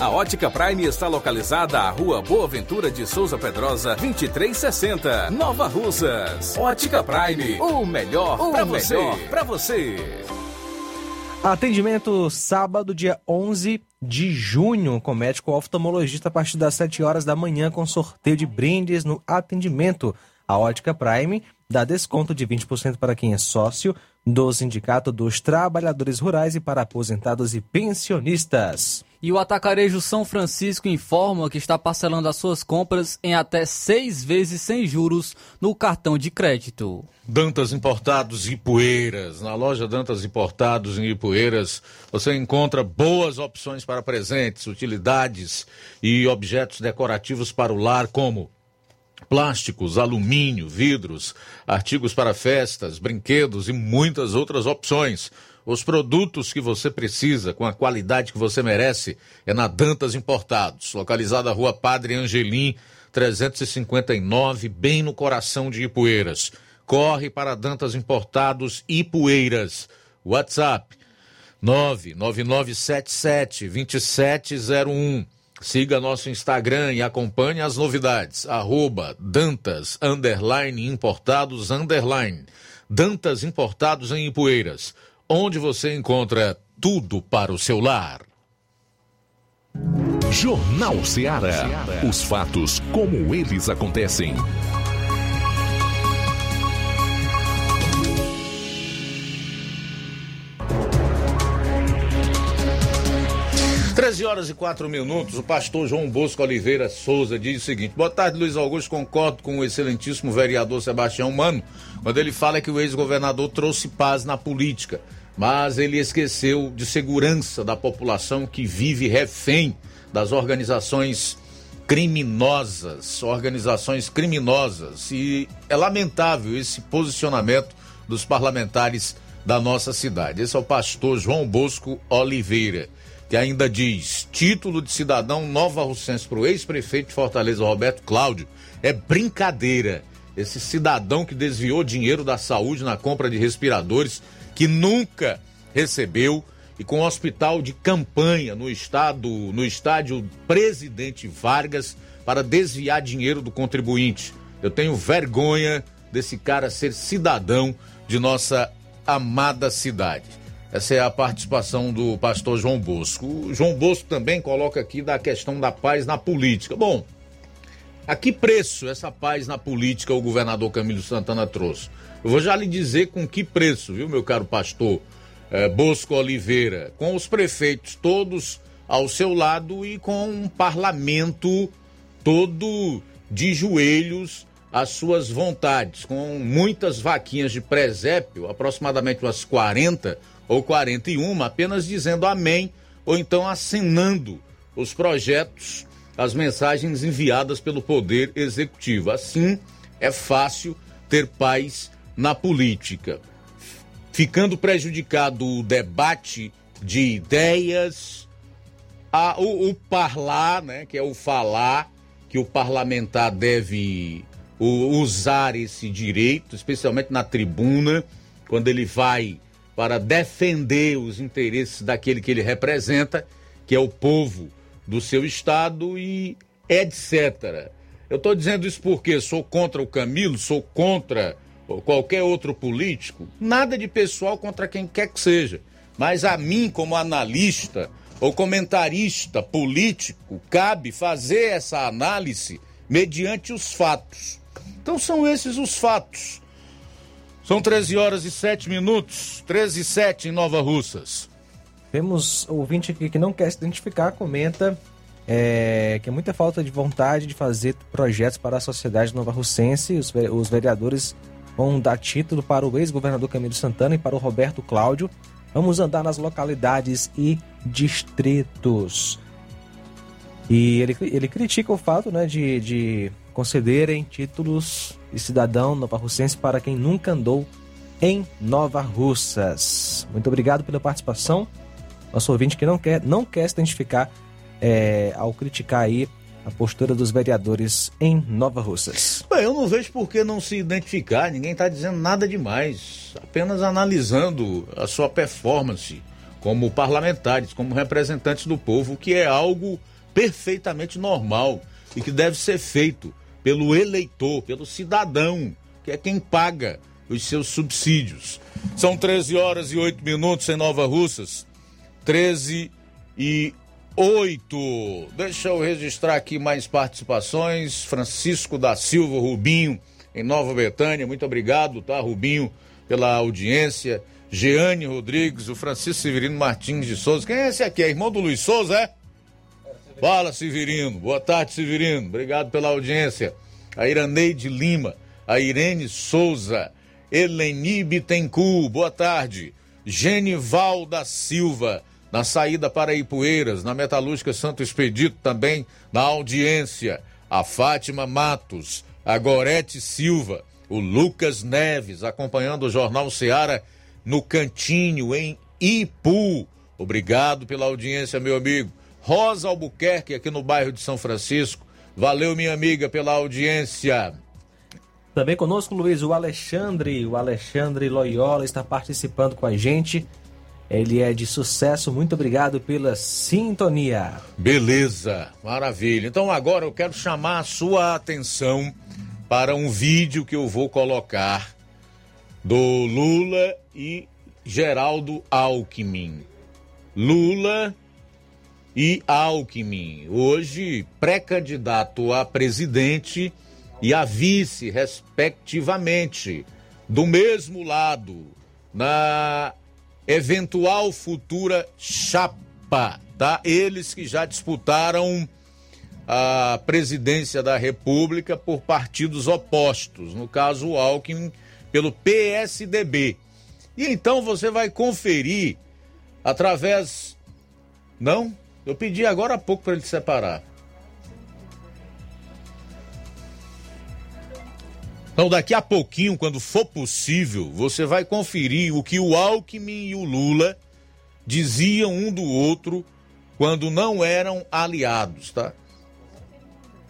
A Ótica Prime está localizada à Rua Boa Ventura de Souza Pedrosa, 2360, Nova Russas. Ótica Prime, o melhor para você. Pra você. Atendimento sábado, dia 11 de junho, com médico oftalmologista a partir das 7 horas da manhã, com sorteio de brindes no atendimento. A Ótica Prime dá desconto de 20% para quem é sócio do Sindicato dos Trabalhadores Rurais e para aposentados e pensionistas. E o Atacarejo São Francisco informa que está parcelando as suas compras em até seis vezes sem juros no cartão de crédito. Dantas Importados e Poeiras. Na loja Dantas Importados em Ipueiras, você encontra boas opções para presentes, utilidades e objetos decorativos para o lar, como plásticos, alumínio, vidros, artigos para festas, brinquedos e muitas outras opções. Os produtos que você precisa, com a qualidade que você merece, é na Dantas Importados, localizada na rua Padre Angelim, 359, bem no coração de Ipueiras. Corre para Dantas Importados Ipueiras. WhatsApp 99977 2701. Siga nosso Instagram e acompanhe as novidades. Arroba Dantas underline Importados underline. Dantas Importados em Ipueiras, onde você encontra tudo para o seu lar. Jornal Ceará. Os fatos como eles acontecem. 13 horas e 4 minutos, o pastor João Bosco Oliveira Souza diz o seguinte: Boa tarde, Luiz Augusto. Concordo com o excelentíssimo vereador Sebastião Mano, quando ele fala que o ex-governador trouxe paz na política, mas ele esqueceu de segurança da população que vive refém das organizações criminosas, organizações criminosas. E é lamentável esse posicionamento dos parlamentares da nossa cidade. Esse é o pastor João Bosco Oliveira que ainda diz: título de cidadão Nova Russense para o ex-prefeito de Fortaleza, Roberto Cláudio, é brincadeira. Esse cidadão que desviou dinheiro da saúde na compra de respiradores, que nunca recebeu, e com hospital de campanha no estado, no estádio Presidente Vargas, para desviar dinheiro do contribuinte. Eu tenho vergonha desse cara ser cidadão de nossa amada cidade. Essa é a participação do pastor João Bosco. O João Bosco também coloca aqui da questão da paz na política. Bom, a que preço essa paz na política o governador Camilo Santana trouxe? Eu vou já lhe dizer com que preço, viu, meu caro pastor eh, Bosco Oliveira? Com os prefeitos todos ao seu lado e com um parlamento todo de joelhos às suas vontades, com muitas vaquinhas de presépio, aproximadamente umas 40 ou 41, apenas dizendo amém ou então assinando os projetos, as mensagens enviadas pelo Poder Executivo. Assim é fácil ter paz na política. Ficando prejudicado o debate de ideias, a, o, o parlar, né, que é o falar, que o parlamentar deve usar esse direito, especialmente na tribuna, quando ele vai para defender os interesses daquele que ele representa, que é o povo do seu estado e etc. Eu estou dizendo isso porque sou contra o Camilo, sou contra qualquer outro político, nada de pessoal contra quem quer que seja. Mas a mim, como analista ou comentarista político, cabe fazer essa análise mediante os fatos. Então são esses os fatos. São 13 horas e 7 minutos, 13 e 7 em Nova Russas. Temos ouvinte aqui que não quer se identificar, comenta é, que é muita falta de vontade de fazer projetos para a sociedade nova russense. Os, os vereadores vão dar título para o ex-governador Camilo Santana e para o Roberto Cláudio. Vamos andar nas localidades e distritos. E ele, ele critica o fato né, de, de concederem títulos de cidadão novarrucense para quem nunca andou em Nova Russas. Muito obrigado pela participação. Nosso ouvinte que não quer, não quer se identificar é, ao criticar aí a postura dos vereadores em Nova Russas. Bem, eu não vejo por que não se identificar, ninguém está dizendo nada demais, apenas analisando a sua performance como parlamentares, como representantes do povo, que é algo perfeitamente normal e que deve ser feito pelo eleitor, pelo cidadão, que é quem paga os seus subsídios. São 13 horas e 8 minutos em Nova Russas. 13 e 8. Deixa eu registrar aqui mais participações. Francisco da Silva Rubinho, em Nova Betânia. Muito obrigado, tá, Rubinho, pela audiência. Jeane Rodrigues, o Francisco Severino Martins de Souza. Quem é esse aqui? É irmão do Luiz Souza, é? Fala, Severino. Boa tarde, Severino. Obrigado pela audiência. A Iraneide Lima, a Irene Souza, Eleni Bittencourt, boa tarde. Genival da Silva, na saída para Ipueiras, na Metalúrgica Santo Expedito também, na audiência. A Fátima Matos, a Gorete Silva, o Lucas Neves, acompanhando o Jornal Seara no Cantinho, em Ipu. Obrigado pela audiência, meu amigo. Rosa Albuquerque, aqui no bairro de São Francisco. Valeu, minha amiga, pela audiência. Também conosco, Luiz, o Alexandre. O Alexandre Loyola está participando com a gente. Ele é de sucesso. Muito obrigado pela sintonia. Beleza, maravilha. Então agora eu quero chamar a sua atenção para um vídeo que eu vou colocar do Lula e Geraldo Alckmin. Lula e Alckmin, hoje pré-candidato a presidente e a vice, respectivamente, do mesmo lado, na eventual futura chapa, tá? Eles que já disputaram a presidência da República por partidos opostos, no caso o Alckmin pelo PSDB. E então você vai conferir através não? Eu pedi agora há pouco para ele separar. Então, daqui a pouquinho, quando for possível, você vai conferir o que o Alckmin e o Lula diziam um do outro quando não eram aliados, tá?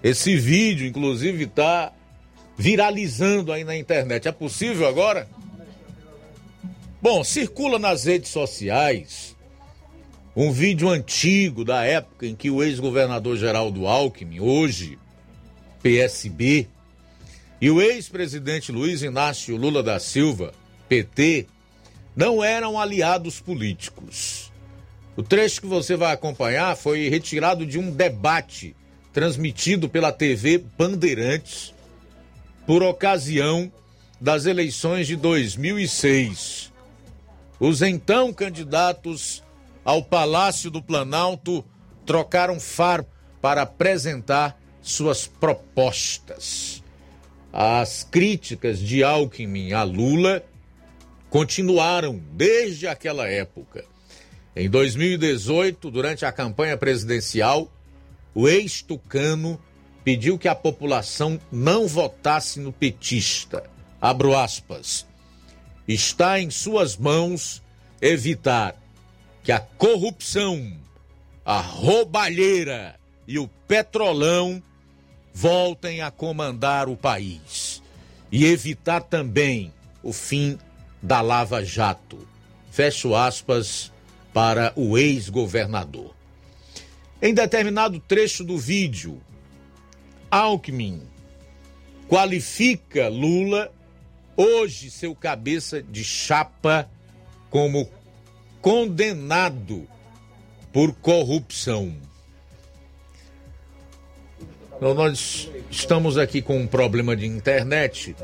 Esse vídeo, inclusive, está viralizando aí na internet. É possível agora? Bom, circula nas redes sociais um vídeo antigo da época em que o ex-governador Geraldo Alckmin, hoje PSB, e o ex-presidente Luiz Inácio Lula da Silva, PT, não eram aliados políticos. O trecho que você vai acompanhar foi retirado de um debate transmitido pela TV Bandeirantes por ocasião das eleições de 2006. Os então candidatos ao Palácio do Planalto trocaram faro para apresentar suas propostas. As críticas de Alckmin a Lula continuaram desde aquela época. Em 2018, durante a campanha presidencial, o ex-tucano pediu que a população não votasse no petista. Abro aspas. Está em suas mãos evitar que a corrupção, a roubalheira e o petrolão voltem a comandar o país e evitar também o fim da Lava Jato. Fecho aspas para o ex-governador. Em determinado trecho do vídeo, Alckmin qualifica Lula, hoje seu cabeça de chapa, como condenado por corrupção. Então, nós estamos aqui com um problema de internet.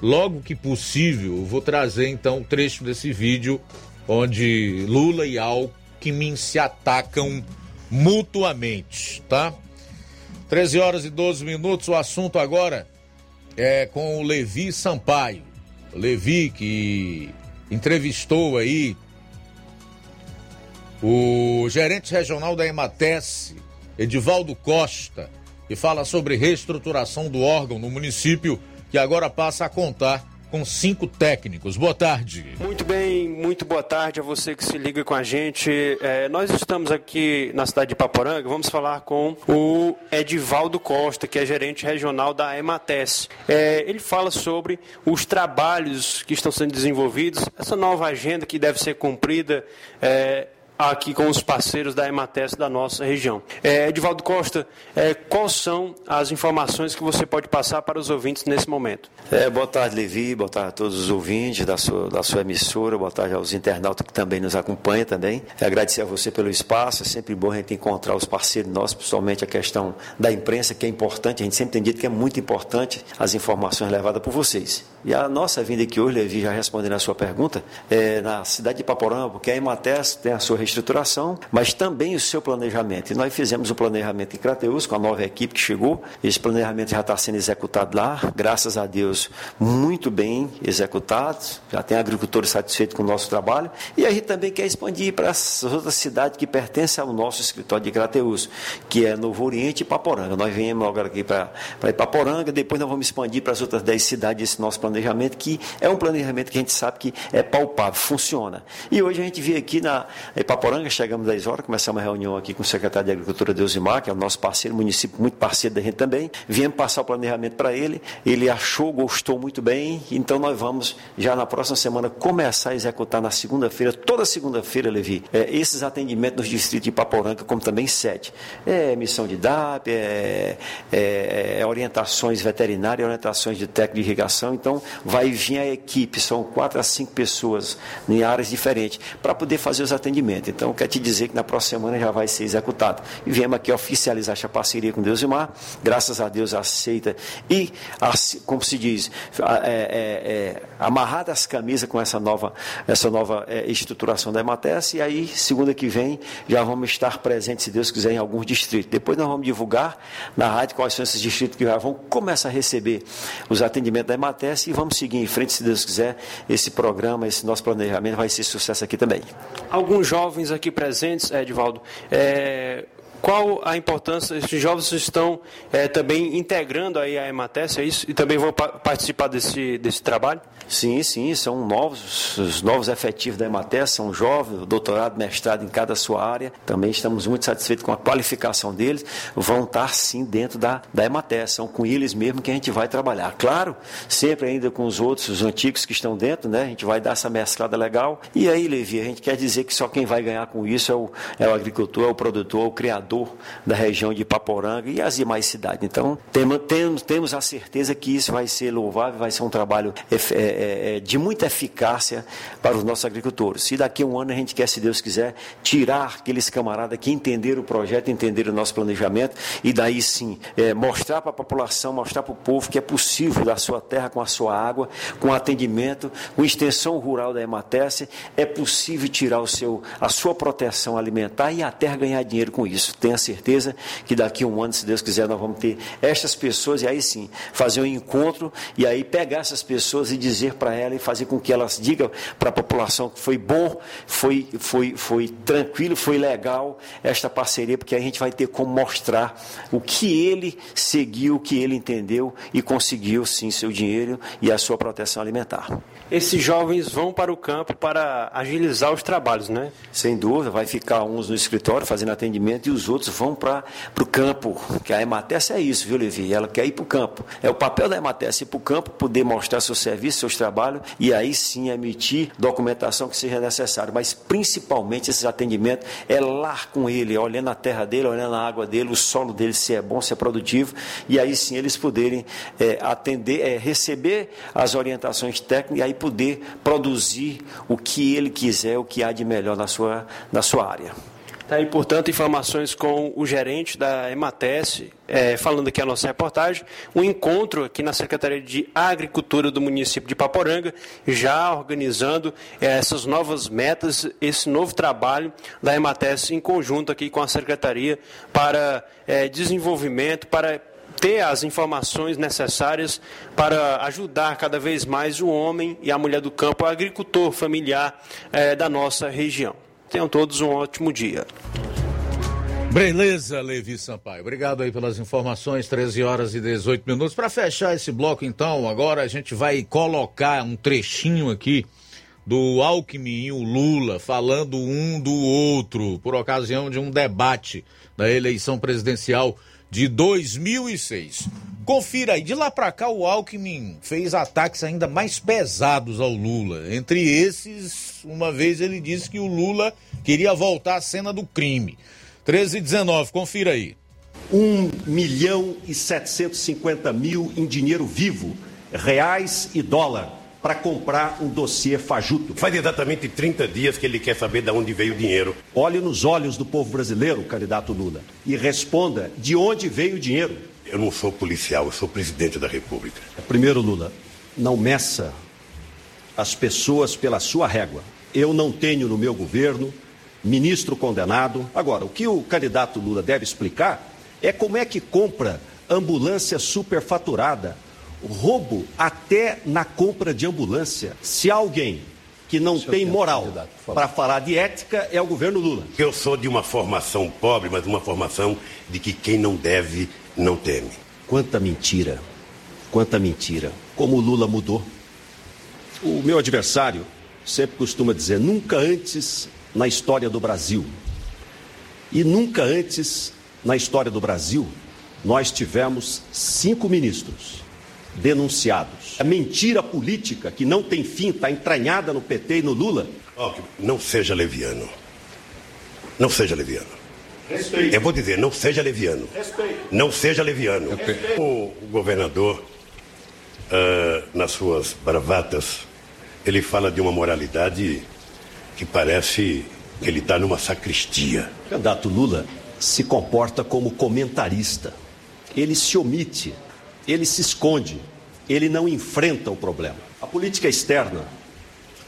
Logo que possível, vou trazer então um trecho desse vídeo onde Lula e Alckmin se atacam mutuamente, tá? 13 horas e 12 minutos. O assunto agora é com o Levi Sampaio. Levi que entrevistou aí o gerente regional da Emates Edivaldo Costa, que fala sobre reestruturação do órgão no município, que agora passa a contar com cinco técnicos. Boa tarde. Muito bem, muito boa tarde a você que se liga com a gente. É, nós estamos aqui na cidade de Paporanga, vamos falar com o Edivaldo Costa, que é gerente regional da Emates. É, ele fala sobre os trabalhos que estão sendo desenvolvidos, essa nova agenda que deve ser cumprida. É, aqui com os parceiros da Emates da nossa região. É, Edivaldo Costa, é, quais são as informações que você pode passar para os ouvintes nesse momento? É, boa tarde, Levi, boa tarde a todos os ouvintes da sua, da sua emissora, boa tarde aos internautas que também nos acompanham também. É, agradecer a você pelo espaço, é sempre bom a gente encontrar os parceiros nossos, principalmente a questão da imprensa, que é importante, a gente sempre tem dito que é muito importante as informações levadas por vocês. E a nossa vinda aqui hoje, Levi, já respondendo a sua pergunta, é na cidade de Paporanga, porque a Emates tem a sua reestruturação, mas também o seu planejamento. E nós fizemos o planejamento em Crateus com a nova equipe que chegou. Esse planejamento já está sendo executado lá, graças a Deus, muito bem executado. Já tem agricultores satisfeitos com o nosso trabalho. E a gente também quer expandir para as outras cidades que pertencem ao nosso escritório de Crateus, que é Novo Oriente e Paporanga. Nós viemos agora aqui para Paporanga, depois nós vamos expandir para as outras 10 cidades esse nosso planejamento, que é um planejamento que a gente sabe que é palpável, funciona. E hoje a gente veio aqui na Ipaporanga, chegamos 10 horas, começamos uma reunião aqui com o secretário de Agricultura, Deusimar, que é o nosso parceiro, município muito parceiro da gente também. Viemos passar o planejamento para ele, ele achou, gostou muito bem, então nós vamos já na próxima semana começar a executar na segunda-feira, toda segunda-feira, Levi, é, esses atendimentos nos distritos de Ipaporanga, como também sede. É emissão de DAP, é, é, é orientações veterinárias, orientações de técnico de irrigação, então vai vir a equipe, são quatro a cinco pessoas em áreas diferentes, para poder fazer os atendimentos. Então, quer te dizer que na próxima semana já vai ser executado. E viemos aqui oficializar essa parceria com Deus e Mar, graças a Deus aceita e, como se diz, é, é, é, amarrada as camisas com essa nova, essa nova é, estruturação da Emates, e aí, segunda que vem, já vamos estar presentes, se Deus quiser, em alguns distritos. Depois nós vamos divulgar na rádio quais são esses distritos que já vão começar a receber os atendimentos da Emates e vamos seguir em frente, se Deus quiser, esse programa, esse nosso planejamento vai ser sucesso aqui também. Alguns jovens aqui presentes, Edvaldo, é, qual a importância, esses jovens estão é, também integrando aí a Emates, é isso? E também vão pa participar desse, desse trabalho? Sim, sim, são novos, os novos efetivos da Emates, são jovens, doutorado, mestrado em cada sua área. Também estamos muito satisfeitos com a qualificação deles. Vão estar sim dentro da, da Emates, são com eles mesmo que a gente vai trabalhar. Claro, sempre ainda com os outros, os antigos que estão dentro, né? A gente vai dar essa mesclada legal. E aí, Levi, a gente quer dizer que só quem vai ganhar com isso é o, é o agricultor, é o produtor, é o criador da região de Paporanga e as demais cidades. Então, temos, temos, a certeza que isso vai ser louvável, vai ser um trabalho é, é, é, de muita eficácia para os nossos agricultores. E daqui a um ano a gente quer, se Deus quiser, tirar aqueles camaradas que entenderam o projeto, entenderam o nosso planejamento e daí sim é, mostrar para a população, mostrar para o povo que é possível da sua terra com a sua água, com atendimento, com extensão rural da Ematece, é possível tirar o seu, a sua proteção alimentar e a terra ganhar dinheiro com isso. Tenha certeza que daqui a um ano, se Deus quiser, nós vamos ter estas pessoas e aí sim fazer um encontro e aí pegar essas pessoas e dizer para ela e fazer com que elas digam para a população que foi bom, foi, foi, foi tranquilo, foi legal esta parceria, porque a gente vai ter como mostrar o que ele seguiu, o que ele entendeu e conseguiu sim seu dinheiro e a sua proteção alimentar. Esses jovens vão para o campo para agilizar os trabalhos, né? Sem dúvida, vai ficar uns no escritório fazendo atendimento e os outros vão para o campo, que a Emates é isso, viu, Levi? Ela quer ir para o campo. É o papel da Emates ir para o campo, poder mostrar seu serviço, seus trabalhos e aí sim emitir documentação que seja necessária. Mas principalmente esses atendimentos é lá com ele, olhando a terra dele, olhando a água dele, o solo dele se é bom, se é produtivo, e aí sim eles poderem é, atender, é, receber as orientações técnicas e aí poder produzir o que ele quiser, o que há de melhor na sua, na sua área. Tá aí, portanto, informações com o gerente da Emates, é, falando aqui a nossa reportagem, um encontro aqui na Secretaria de Agricultura do município de Paporanga, já organizando é, essas novas metas, esse novo trabalho da Emates em conjunto aqui com a Secretaria para é, desenvolvimento, para ter as informações necessárias para ajudar cada vez mais o homem e a mulher do campo, o agricultor familiar é, da nossa região. Tenham todos um ótimo dia. Beleza, Levi Sampaio. Obrigado aí pelas informações. 13 horas e 18 minutos. Para fechar esse bloco, então, agora a gente vai colocar um trechinho aqui do Alckmin e o Lula falando um do outro por ocasião de um debate da eleição presidencial de 2006. Confira aí, de lá para cá o Alckmin fez ataques ainda mais pesados ao Lula. Entre esses, uma vez ele disse que o Lula queria voltar à cena do crime. 13 e 19, confira aí. 1 milhão e 750 mil em dinheiro vivo, reais e dólar, para comprar um dossiê fajuto. Faz exatamente 30 dias que ele quer saber de onde veio o dinheiro. Olhe nos olhos do povo brasileiro, candidato Lula, e responda de onde veio o dinheiro. Eu não sou policial, eu sou presidente da República. Primeiro, Lula, não meça as pessoas pela sua régua. Eu não tenho no meu governo ministro condenado. Agora, o que o candidato Lula deve explicar é como é que compra ambulância superfaturada, roubo até na compra de ambulância. Se alguém que não tem moral para falar de ética é o governo Lula. Eu sou de uma formação pobre, mas uma formação de que quem não deve não teme. Quanta mentira, quanta mentira. Como o Lula mudou. O meu adversário sempre costuma dizer: nunca antes na história do Brasil. E nunca antes na história do Brasil nós tivemos cinco ministros denunciados. A mentira política que não tem fim está entranhada no PT e no Lula. Oh, não seja leviano. Não seja leviano. Respeito. Eu vou dizer, não seja leviano. Respeito. Não seja leviano. Respeito. O, governador, uh, nas suas bravatas, ele fala de uma moralidade que parece que ele está numa sacristia. O candidato Lula se comporta como comentarista. Ele se omite, ele se esconde, ele não enfrenta o problema. A política externa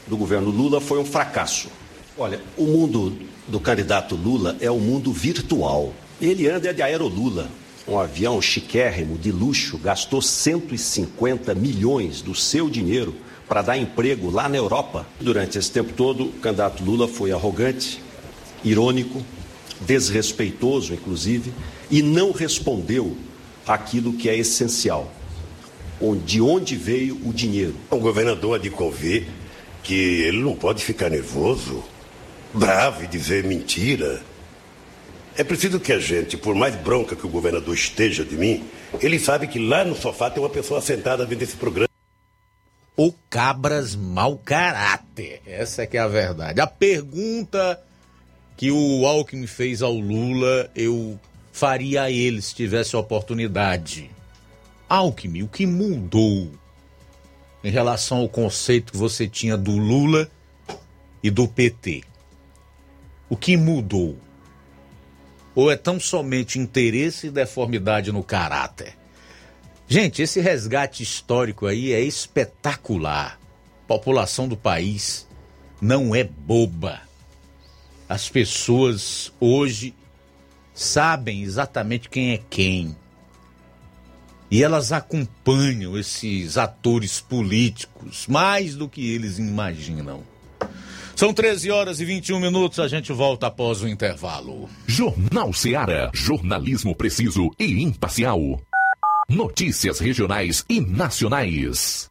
do governo Lula foi um fracasso. Olha, o mundo do candidato Lula é um mundo virtual. Ele anda de aerolula, um avião chiquérrimo de luxo, gastou 150 milhões do seu dinheiro para dar emprego lá na Europa. Durante esse tempo todo, o candidato Lula foi arrogante, irônico, desrespeitoso, inclusive, e não respondeu aquilo que é essencial. De onde veio o dinheiro? O governador há de convir que ele não pode ficar nervoso, bravo e dizer mentira. É preciso que a gente, por mais bronca que o governador esteja de mim, ele sabe que lá no sofá tem uma pessoa sentada vendo esse programa. O cabras mau caráter. Essa é que é a verdade. A pergunta que o Alckmin fez ao Lula, eu faria a ele se tivesse oportunidade. Alckmin, o que mudou em relação ao conceito que você tinha do Lula e do PT? O que mudou? Ou é tão somente interesse e deformidade no caráter? Gente, esse resgate histórico aí é espetacular. A população do país não é boba. As pessoas hoje sabem exatamente quem é quem. E elas acompanham esses atores políticos mais do que eles imaginam. São 13 horas e 21 minutos, a gente volta após o intervalo. Jornal Seara. Jornalismo preciso e imparcial. Notícias regionais e nacionais.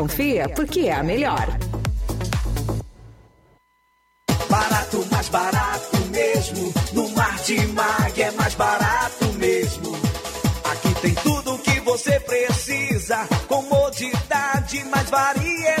porque é a melhor. Barato, mais barato mesmo. No Mar Martimag é mais barato mesmo. Aqui tem tudo o que você precisa. Comodidade, mais variedade.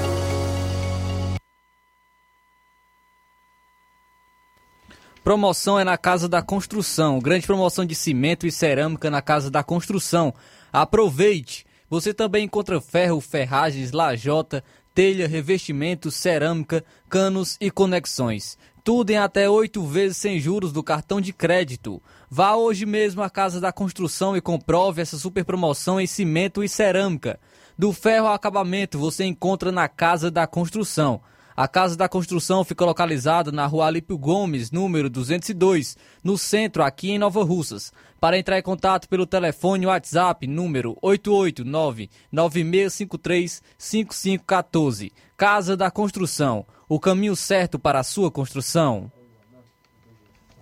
Promoção é na Casa da Construção. Grande promoção de cimento e cerâmica na Casa da Construção. Aproveite! Você também encontra ferro, ferragens, lajota, telha, revestimento, cerâmica, canos e conexões. Tudo em até oito vezes sem juros do cartão de crédito. Vá hoje mesmo à Casa da Construção e comprove essa super promoção em cimento e cerâmica. Do ferro ao acabamento você encontra na Casa da Construção. A Casa da Construção fica localizada na rua Alípio Gomes, número 202, no centro, aqui em Nova Russas. Para entrar em contato pelo telefone WhatsApp, número 889-9653-5514. Casa da Construção, o caminho certo para a sua construção.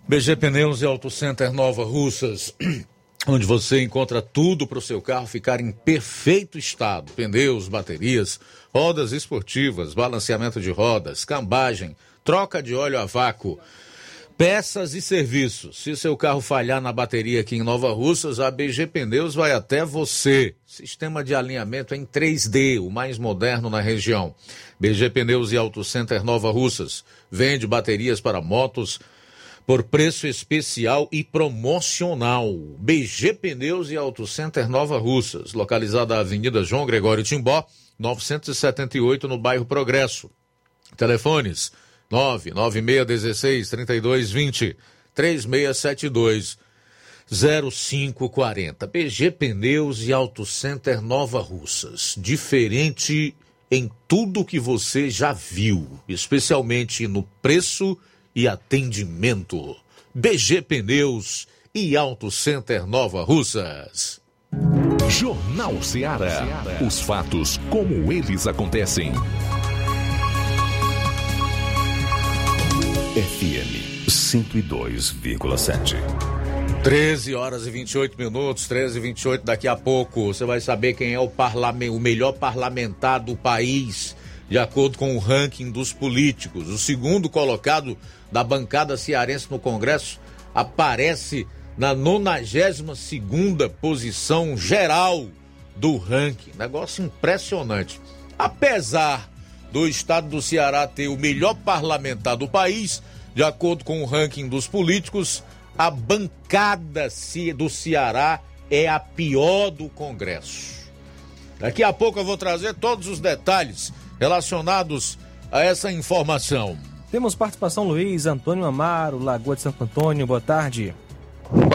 BG Pneus e Auto Center Nova Russas, onde você encontra tudo para o seu carro ficar em perfeito estado: pneus, baterias, rodas esportivas, balanceamento de rodas, cambagem, troca de óleo a vácuo. Peças e serviços. Se seu carro falhar na bateria aqui em Nova Russas, a BG Pneus vai até você. Sistema de alinhamento em 3D, o mais moderno na região. BG Pneus e Auto Center Nova Russas. Vende baterias para motos por preço especial e promocional. BG Pneus e Auto Center Nova Russas, localizada na Avenida João Gregório Timbó, 978, no bairro Progresso. Telefones 99616 3220 3672 0540. PG Pneus e Auto Center Nova Russas. Diferente em tudo que você já viu, especialmente no preço atendimento. BG Pneus e Auto Center Nova Russas. Jornal Ceará. Os fatos como eles acontecem. FM 102,7. 13 horas e 28 minutos, 13 e 28. Daqui a pouco você vai saber quem é o, parlamento, o melhor parlamentar do país, de acordo com o ranking dos políticos. O segundo colocado da bancada cearense no Congresso aparece na 92 posição geral do ranking. Negócio impressionante. Apesar do estado do Ceará ter o melhor parlamentar do país, de acordo com o ranking dos políticos, a bancada do Ceará é a pior do Congresso. Daqui a pouco eu vou trazer todos os detalhes relacionados a essa informação. Temos participação Luiz Antônio Amaro, Lagoa de Santo Antônio, boa tarde.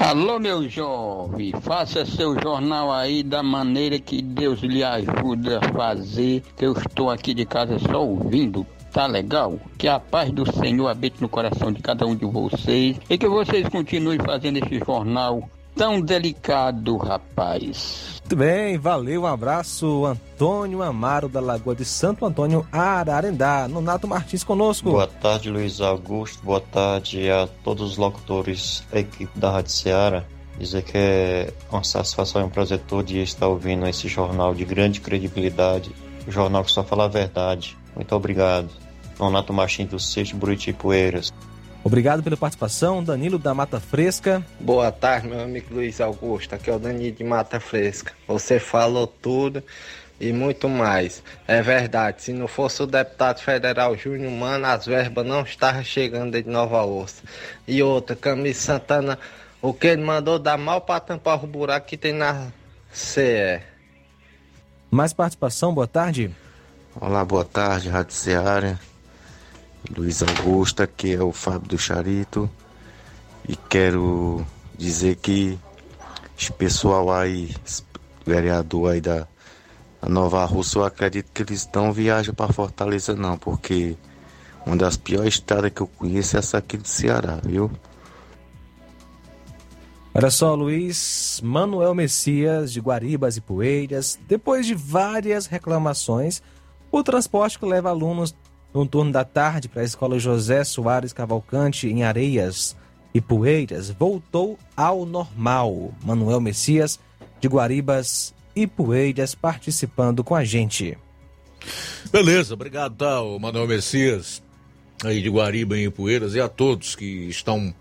Alô, meu jovem, faça seu jornal aí da maneira que Deus lhe ajuda a fazer, que eu estou aqui de casa só ouvindo. Tá legal? Que a paz do Senhor habite no coração de cada um de vocês e que vocês continuem fazendo esse jornal tão delicado, rapaz. Muito bem, valeu, um abraço, Antônio Amaro da Lagoa de Santo Antônio, Ararendá, Nonato Martins conosco. Boa tarde, Luiz Augusto, boa tarde a todos os locutores da equipe da Rádio Ceará. Dizer que é uma satisfação e um prazer todo dia estar ouvindo esse jornal de grande credibilidade, o jornal que só fala a verdade. Muito obrigado. Nonato Martins do Seixo Buriti Poeiras. Obrigado pela participação, Danilo da Mata Fresca. Boa tarde, meu amigo Luiz Augusto. Aqui é o Danilo de Mata Fresca. Você falou tudo e muito mais. É verdade, se não fosse o deputado federal Júnior Mano, as verbas não estavam chegando de Nova Ossa. E outra, Camilo Santana, o que ele mandou dar mal para tampar o buraco que tem na CE. Mais participação, boa tarde. Olá, boa tarde, Rádio Ceará. Luiz Augusto, aqui é o Fábio do Charito. E quero dizer que esse pessoal aí, vereador aí da Nova Rússia, eu acredito que eles não viajam para Fortaleza não, porque uma das piores estradas que eu conheço é essa aqui do Ceará, viu? Olha só, Luiz Manuel Messias, de Guaribas e Poeiras, depois de várias reclamações, o transporte que leva alunos no turno da tarde para a escola José Soares Cavalcante, em Areias e Poeiras, voltou ao normal. Manuel Messias, de Guaribas e Poeiras, participando com a gente. Beleza, obrigado, tá, Manuel Messias, aí de Guariba e Poeiras, e a todos que estão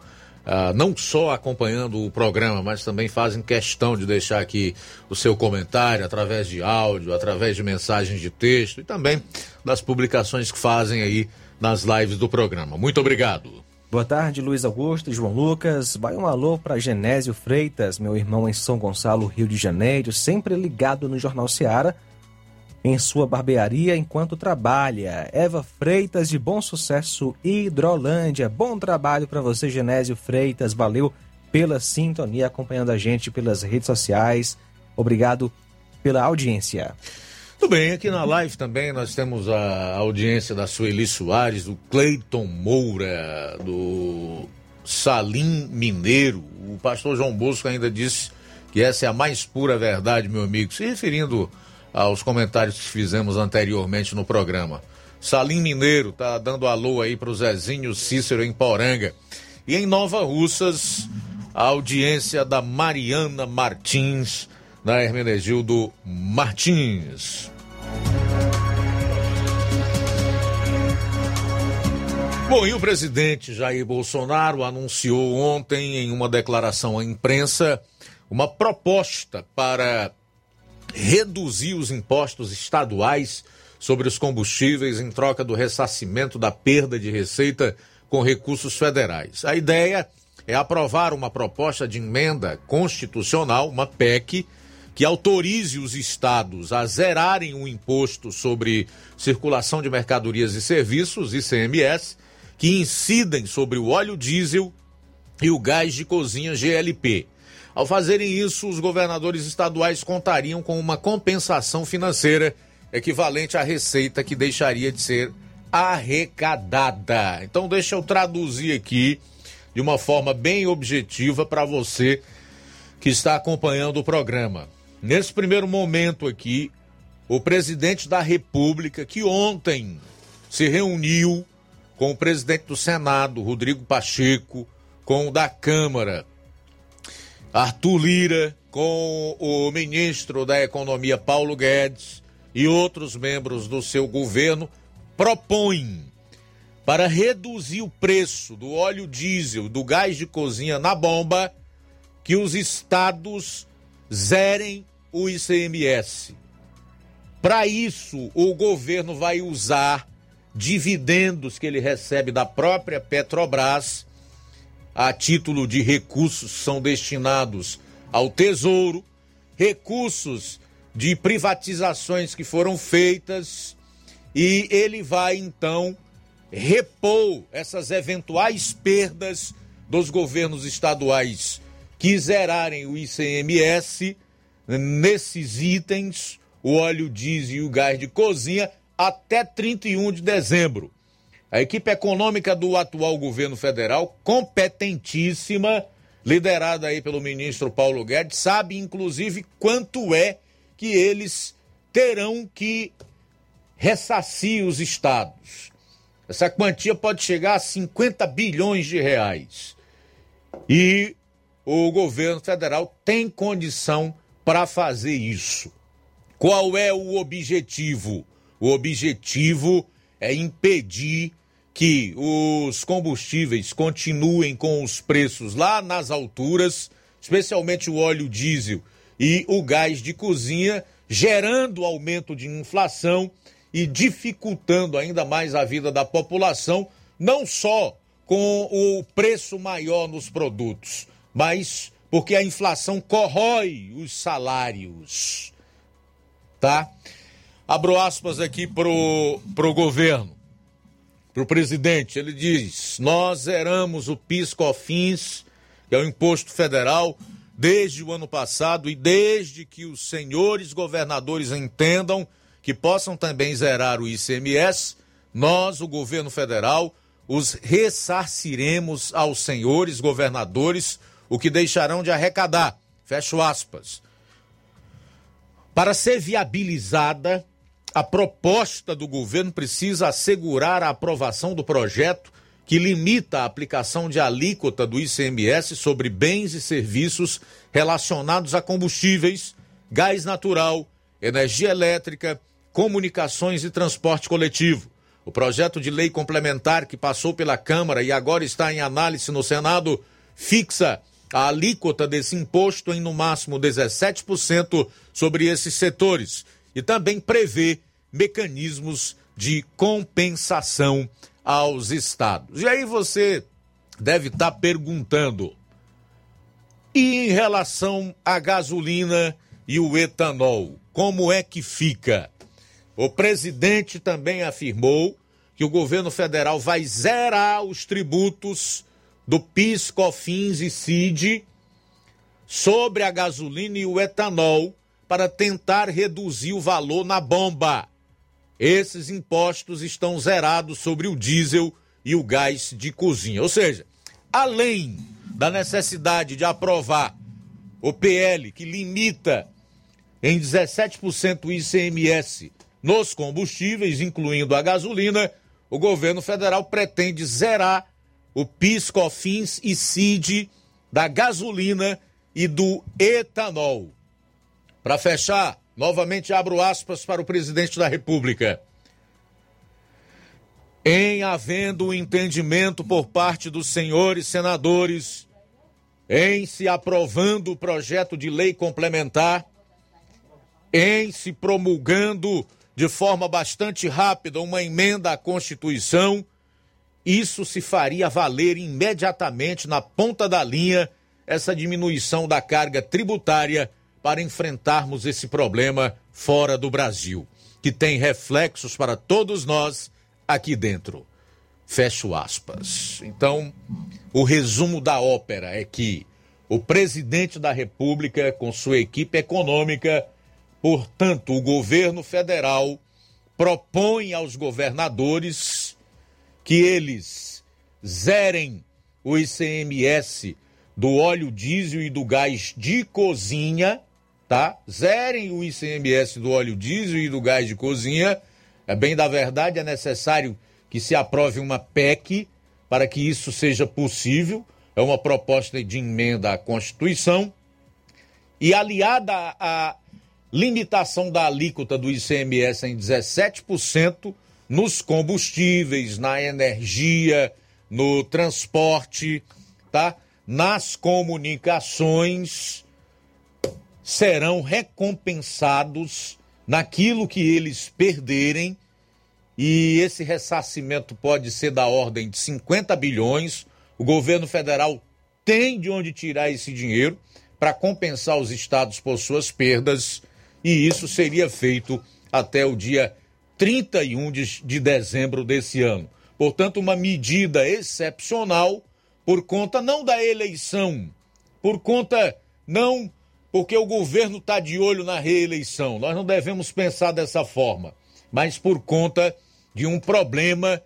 ah, não só acompanhando o programa, mas também fazem questão de deixar aqui o seu comentário através de áudio, através de mensagens de texto e também das publicações que fazem aí nas lives do programa. Muito obrigado. Boa tarde, Luiz Augusto e João Lucas. Vai um alô para Genésio Freitas, meu irmão em São Gonçalo, Rio de Janeiro, sempre ligado no Jornal Seara em sua barbearia enquanto trabalha. Eva Freitas de Bom Sucesso Hidrolândia. Bom trabalho para você, Genésio Freitas. Valeu pela sintonia acompanhando a gente pelas redes sociais. Obrigado pela audiência. Tudo bem, aqui na live também nós temos a audiência da Sueli Soares, do Cleiton Moura, do Salim Mineiro. O pastor João Bosco ainda disse que essa é a mais pura verdade, meu amigo, se referindo aos comentários que fizemos anteriormente no programa. Salim Mineiro tá dando alô aí para o Zezinho Cícero em Poranga. E em Nova Russas, a audiência da Mariana Martins, da Hermenegildo Martins. Bom, e o presidente Jair Bolsonaro anunciou ontem, em uma declaração à imprensa, uma proposta para reduzir os impostos estaduais sobre os combustíveis em troca do ressarcimento da perda de receita com recursos federais. A ideia é aprovar uma proposta de emenda constitucional, uma PEC, que autorize os estados a zerarem o imposto sobre circulação de mercadorias e serviços, ICMS, que incidem sobre o óleo diesel e o gás de cozinha GLP. Ao fazerem isso, os governadores estaduais contariam com uma compensação financeira equivalente à receita que deixaria de ser arrecadada. Então, deixa eu traduzir aqui de uma forma bem objetiva para você que está acompanhando o programa. nesse primeiro momento aqui, o presidente da República, que ontem se reuniu com o presidente do Senado, Rodrigo Pacheco, com o da Câmara, Arthur Lira, com o ministro da Economia, Paulo Guedes, e outros membros do seu governo, propõe para reduzir o preço do óleo diesel, do gás de cozinha na bomba, que os estados zerem o ICMS. Para isso, o governo vai usar dividendos que ele recebe da própria Petrobras, a título de recursos são destinados ao Tesouro, recursos de privatizações que foram feitas, e ele vai então repor essas eventuais perdas dos governos estaduais que zerarem o ICMS nesses itens, o óleo diesel e o gás de cozinha, até 31 de dezembro. A equipe econômica do atual governo federal, competentíssima, liderada aí pelo ministro Paulo Guedes, sabe inclusive quanto é que eles terão que ressarcir os estados. Essa quantia pode chegar a 50 bilhões de reais. E o governo federal tem condição para fazer isso. Qual é o objetivo? O objetivo é impedir que os combustíveis continuem com os preços lá nas alturas, especialmente o óleo diesel e o gás de cozinha, gerando aumento de inflação e dificultando ainda mais a vida da população, não só com o preço maior nos produtos, mas porque a inflação corrói os salários. Tá? Abro aspas aqui pro, pro governo, pro presidente. Ele diz: Nós zeramos o PIS-COFINS, que é o imposto federal, desde o ano passado e desde que os senhores governadores entendam que possam também zerar o ICMS, nós, o governo federal, os ressarciremos aos senhores governadores o que deixarão de arrecadar. Fecho aspas. Para ser viabilizada, a proposta do governo precisa assegurar a aprovação do projeto que limita a aplicação de alíquota do ICMS sobre bens e serviços relacionados a combustíveis, gás natural, energia elétrica, comunicações e transporte coletivo. O projeto de lei complementar que passou pela Câmara e agora está em análise no Senado fixa a alíquota desse imposto em no máximo 17% sobre esses setores e também prevê mecanismos de compensação aos estados. E aí você deve estar tá perguntando: e em relação à gasolina e o etanol, como é que fica? O presidente também afirmou que o governo federal vai zerar os tributos do PIS, COFINS e CID sobre a gasolina e o etanol para tentar reduzir o valor na bomba. Esses impostos estão zerados sobre o diesel e o gás de cozinha. Ou seja, além da necessidade de aprovar o PL que limita em 17% o ICMS nos combustíveis, incluindo a gasolina, o governo federal pretende zerar o PIS, COFINS e CID da gasolina e do etanol. Para fechar, novamente abro aspas para o presidente da República. Em havendo o entendimento por parte dos senhores senadores, em se aprovando o projeto de lei complementar, em se promulgando de forma bastante rápida uma emenda à Constituição, isso se faria valer imediatamente na ponta da linha essa diminuição da carga tributária para enfrentarmos esse problema fora do Brasil, que tem reflexos para todos nós aqui dentro. Fecho aspas. Então, o resumo da ópera é que o presidente da República, com sua equipe econômica, portanto, o governo federal, propõe aos governadores que eles zerem o ICMS do óleo diesel e do gás de cozinha, tá? Zerem o ICMS do óleo diesel e do gás de cozinha. É bem da verdade, é necessário que se aprove uma PEC para que isso seja possível. É uma proposta de emenda à Constituição. E aliada à limitação da alíquota do ICMS em 17% nos combustíveis, na energia, no transporte, tá? Nas comunicações serão recompensados naquilo que eles perderem e esse ressarcimento pode ser da ordem de 50 bilhões. O governo federal tem de onde tirar esse dinheiro para compensar os estados por suas perdas e isso seria feito até o dia 31 de, de dezembro desse ano. Portanto, uma medida excepcional por conta não da eleição, por conta não porque o governo está de olho na reeleição. Nós não devemos pensar dessa forma, mas por conta de um problema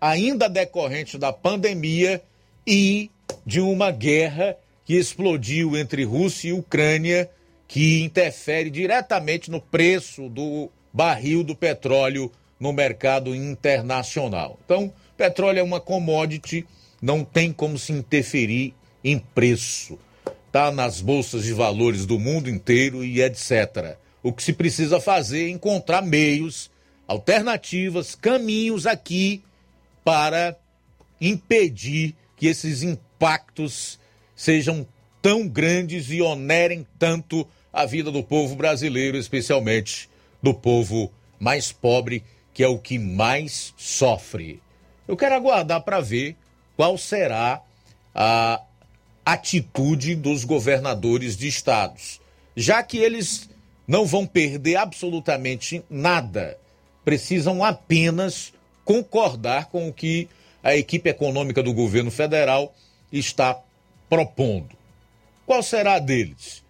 ainda decorrente da pandemia e de uma guerra que explodiu entre Rússia e Ucrânia, que interfere diretamente no preço do barril do petróleo no mercado internacional. Então, petróleo é uma commodity, não tem como se interferir em preço. Está nas bolsas de valores do mundo inteiro e etc. O que se precisa fazer é encontrar meios, alternativas, caminhos aqui para impedir que esses impactos sejam tão grandes e onerem tanto a vida do povo brasileiro, especialmente do povo mais pobre, que é o que mais sofre. Eu quero aguardar para ver qual será a atitude dos governadores de estados, já que eles não vão perder absolutamente nada, precisam apenas concordar com o que a equipe econômica do governo federal está propondo. Qual será a deles?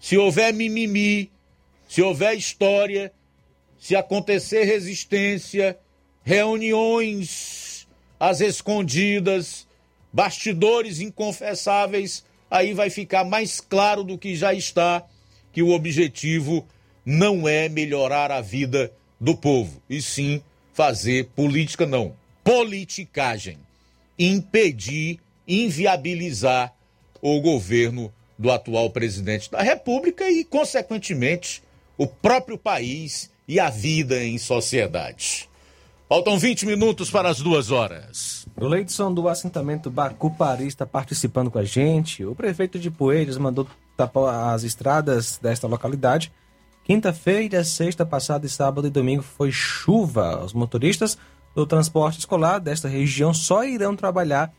Se houver mimimi, se houver história, se acontecer resistência, reuniões às escondidas, bastidores inconfessáveis, aí vai ficar mais claro do que já está que o objetivo não é melhorar a vida do povo, e sim fazer política, não, politicagem, impedir, inviabilizar o governo do atual presidente da República e, consequentemente, o próprio país e a vida em sociedade. Faltam 20 minutos para as duas horas. Leidson do assentamento Bacupari está participando com a gente. O prefeito de Poeiras mandou tapar as estradas desta localidade. Quinta-feira, sexta passada, sábado e domingo foi chuva. Os motoristas do transporte escolar desta região só irão trabalhar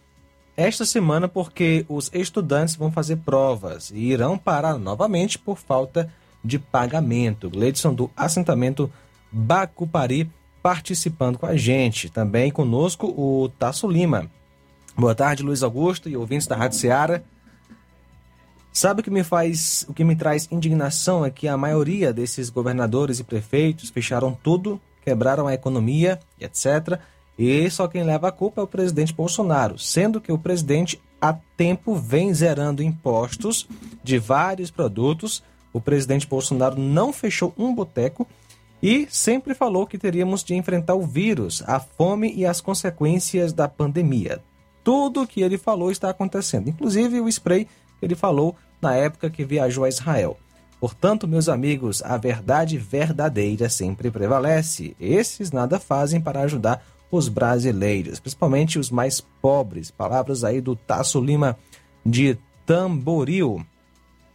esta semana porque os estudantes vão fazer provas e irão parar novamente por falta de pagamento. Gleidson do assentamento Bacupari participando com a gente. Também conosco o Tasso Lima. Boa tarde, Luiz Augusto e ouvintes da Rádio Seara. Sabe o que me faz, o que me traz indignação é que a maioria desses governadores e prefeitos fecharam tudo, quebraram a economia, etc e só quem leva a culpa é o presidente Bolsonaro, sendo que o presidente há tempo vem zerando impostos de vários produtos. O presidente Bolsonaro não fechou um boteco e sempre falou que teríamos de enfrentar o vírus, a fome e as consequências da pandemia. Tudo o que ele falou está acontecendo, inclusive o spray que ele falou na época que viajou a Israel. Portanto, meus amigos, a verdade verdadeira sempre prevalece. Esses nada fazem para ajudar os brasileiros, principalmente os mais pobres. Palavras aí do Tasso Lima de Tamboril.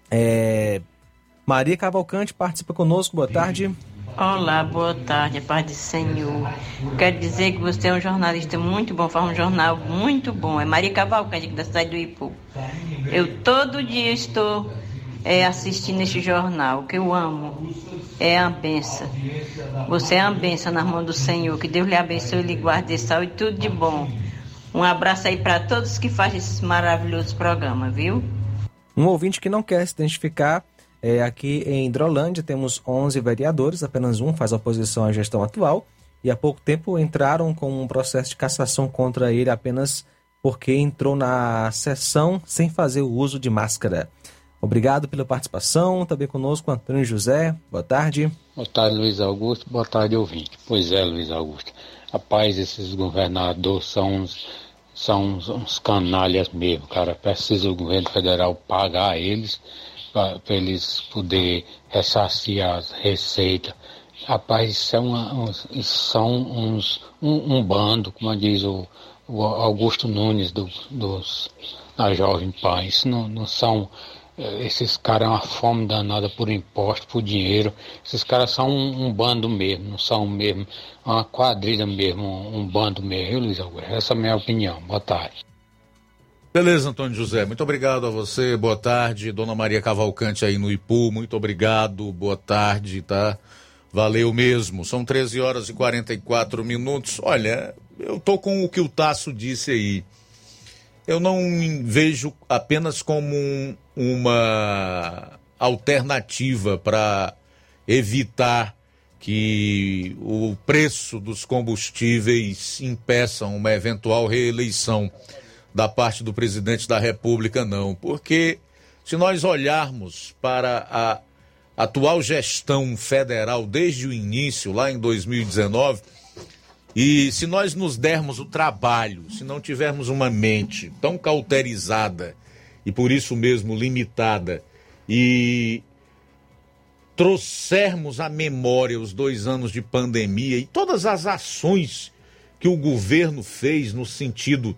É... Maria Cavalcante participa conosco. Boa tarde. Olá, boa tarde, paz do Senhor. Quero dizer que você é um jornalista muito bom, faz um jornal muito bom. É Maria Cavalcante, da cidade do Ipu. Eu todo dia estou é, assistindo este jornal, que eu amo é a benção. Você é a benção na mão do Senhor. Que Deus lhe abençoe, lhe guarde de saúde e tudo de bom. Um abraço aí para todos que fazem esse maravilhoso programa, viu? Um ouvinte que não quer se identificar. É, aqui em Hidrolândia temos 11 vereadores, apenas um faz oposição à gestão atual. E há pouco tempo entraram com um processo de cassação contra ele apenas porque entrou na sessão sem fazer o uso de máscara. Obrigado pela participação. Também conosco Antônio José. Boa tarde. Boa tarde, Luiz Augusto. Boa tarde, ouvinte. Pois é, Luiz Augusto. Rapaz, esses governadores são uns, são uns, uns canalhas mesmo, cara. Precisa o governo federal pagar eles para eles poder ressarcir as receitas. Rapaz, é isso são uns, um, um, bando, como diz o, o Augusto Nunes do, dos, da Jovem Pan. Isso não, não são esses caras é uma fome danada por imposto, por dinheiro. Esses caras são um, um bando mesmo, não são mesmo uma quadrilha mesmo, um, um bando mesmo, viu, Luiz Augusto? Essa é a minha opinião. Boa tarde. Beleza, Antônio José. Muito obrigado a você. Boa tarde. Dona Maria Cavalcante aí no Ipu. Muito obrigado. Boa tarde, tá? Valeu mesmo. São 13 horas e 44 minutos. Olha, eu tô com o que o Tasso disse aí. Eu não vejo apenas como um, uma alternativa para evitar que o preço dos combustíveis impeçam uma eventual reeleição da parte do presidente da República, não. Porque se nós olharmos para a atual gestão federal desde o início, lá em 2019, e se nós nos dermos o trabalho, se não tivermos uma mente tão cauterizada e por isso mesmo limitada, e trouxermos à memória os dois anos de pandemia e todas as ações que o governo fez no sentido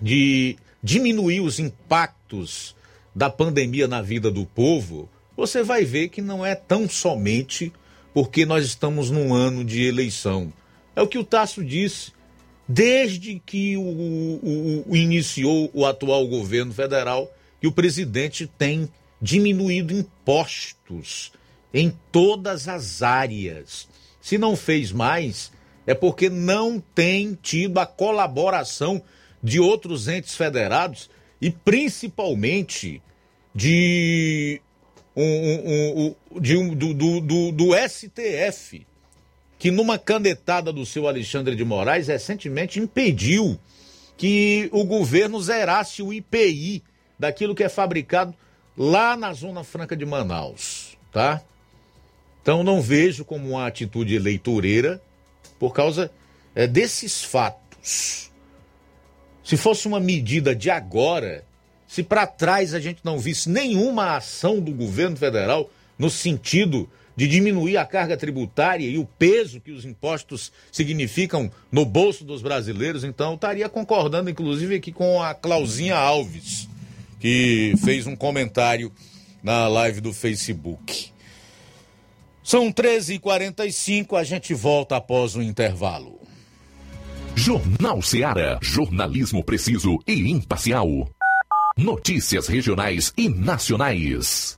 de diminuir os impactos da pandemia na vida do povo, você vai ver que não é tão somente porque nós estamos num ano de eleição. É o que o Tasso disse. Desde que o, o, o iniciou o atual governo federal, que o presidente tem diminuído impostos em todas as áreas. Se não fez mais, é porque não tem tido a colaboração de outros entes federados e principalmente de um, um, um, de do, do, do, do STF, que numa canetada do seu Alexandre de Moraes recentemente impediu que o governo zerasse o IPI daquilo que é fabricado lá na Zona Franca de Manaus, tá? Então não vejo como uma atitude eleitoreira por causa é, desses fatos. Se fosse uma medida de agora, se para trás a gente não visse nenhuma ação do governo federal no sentido de diminuir a carga tributária e o peso que os impostos significam no bolso dos brasileiros, então estaria concordando, inclusive, aqui com a Clauzinha Alves que fez um comentário na live do Facebook. São 13h45, a gente volta após o intervalo. Jornal Seara. Jornalismo preciso e imparcial. Notícias regionais e nacionais.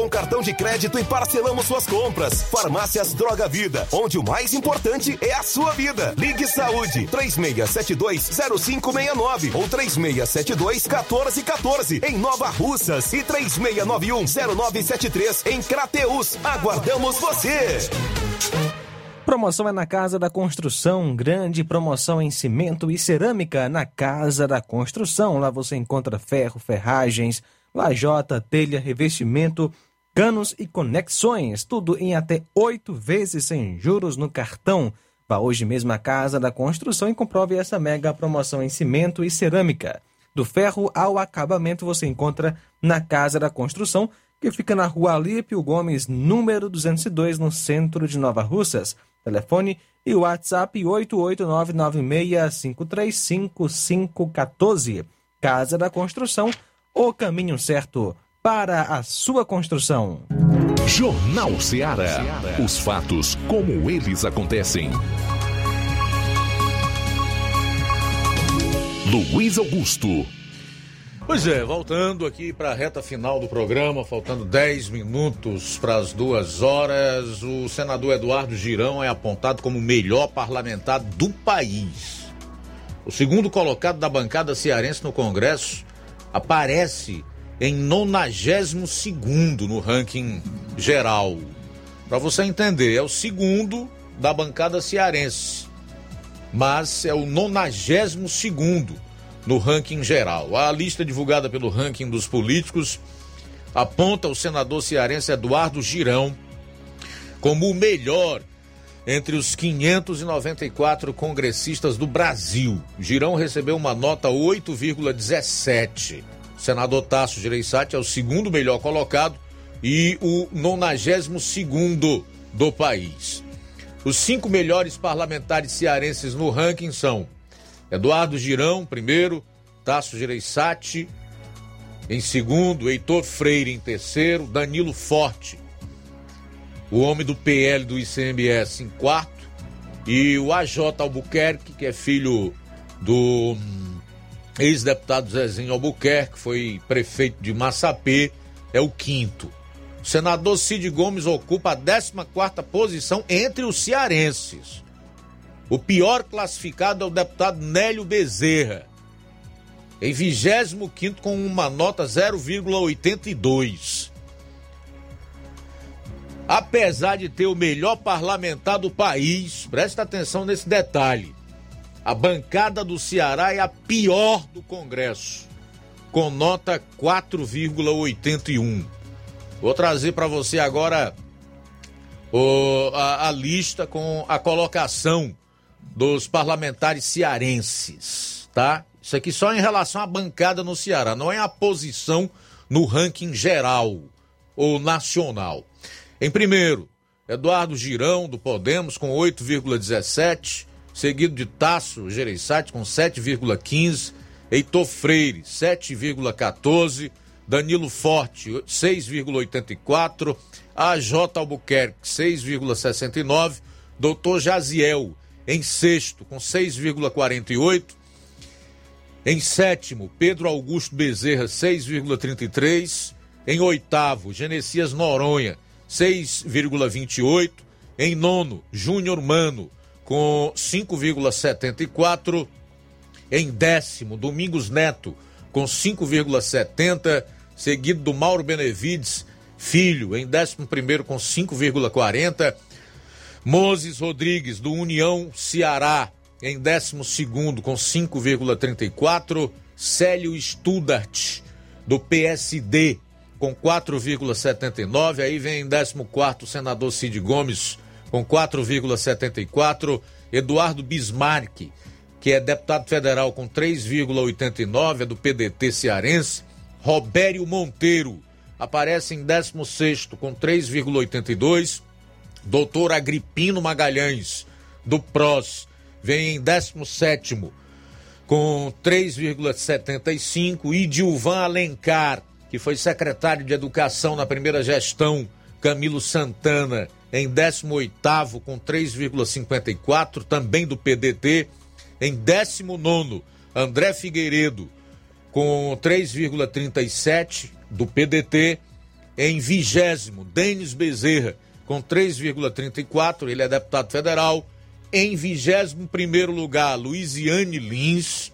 cartão de crédito e parcelamos suas compras. Farmácias Droga Vida, onde o mais importante é a sua vida. Ligue Saúde 36720569 ou 36721414 em Nova Russas e 36910973 em Crateus. Aguardamos você. Promoção é na Casa da Construção, grande promoção em cimento e cerâmica na Casa da Construção. Lá você encontra ferro, ferragens, lajota, telha, revestimento, canos e conexões, tudo em até oito vezes sem juros no cartão. Vá hoje mesmo à Casa da Construção e comprove essa mega promoção em cimento e cerâmica. Do ferro ao acabamento você encontra na Casa da Construção, que fica na rua Alípio Gomes, número 202, no centro de Nova Russas. Telefone e WhatsApp 88996535514. Casa da Construção, o caminho certo para a sua construção. Jornal Ceará. Os fatos como eles acontecem. Luiz Augusto. Pois é, voltando aqui para a reta final do programa, faltando 10 minutos para as duas horas, o senador Eduardo Girão é apontado como o melhor parlamentar do país. O segundo colocado da bancada cearense no Congresso aparece em 92 no ranking geral. Para você entender, é o segundo da bancada cearense, mas é o 92 no ranking geral. A lista divulgada pelo ranking dos políticos aponta o senador cearense Eduardo Girão como o melhor entre os 594 congressistas do Brasil. Girão recebeu uma nota 8,17 senador Tasso Gereissati é o segundo melhor colocado e o 92 segundo do país. Os cinco melhores parlamentares cearenses no ranking são Eduardo Girão, primeiro, Tasso Gereissati, em segundo, Heitor Freire em terceiro, Danilo Forte, o homem do PL do ICMS em quarto, e o AJ Albuquerque, que é filho do Ex-deputado Zezinho Albuquerque, foi prefeito de Massapê, é o quinto. O senador Cid Gomes ocupa a 14 posição entre os cearenses. O pior classificado é o deputado Nélio Bezerra, em 25 com uma nota 0,82. Apesar de ter o melhor parlamentar do país, presta atenção nesse detalhe. A bancada do Ceará é a pior do Congresso, com nota 4,81. Vou trazer para você agora o, a, a lista com a colocação dos parlamentares cearenses, tá? Isso aqui só em relação à bancada no Ceará, não é a posição no ranking geral ou nacional. Em primeiro, Eduardo Girão, do Podemos, com 8,17 seguido de Tasso Gereissati com 7,15, Heitor Freire 7,14, Danilo Forte 6,84, AJ Albuquerque 6,69, Doutor Jaziel em sexto com 6,48 Em sétimo, Pedro Augusto Bezerra, 6,33. Em oitavo, Genesias Noronha, 6,28. Em nono, Júnior Mano, com 5,74. Em décimo, Domingos Neto, com 5,70. Seguido do Mauro Benevides Filho, em décimo primeiro, com 5,40. Moses Rodrigues, do União Ceará, em décimo segundo, com 5,34. Célio Studart, do PSD, com 4,79. Aí vem em 14 o senador Cid Gomes, com 4,74. Eduardo Bismarck, que é deputado federal, com 3,89, é do PDT cearense. Robério Monteiro aparece em 16 com 3,82. Doutor Agripino Magalhães, do PROS, vem em 17 com 3,75. E Dilvan Alencar, que foi secretário de Educação na primeira gestão, Camilo Santana, em 18 com 3,54, também do PDT. Em 19, André Figueiredo, com 3,37, do PDT. Em vigésimo, Denis Bezerra, com 3,34, ele é deputado federal. Em vigésimo primeiro lugar, Luiziane Lins.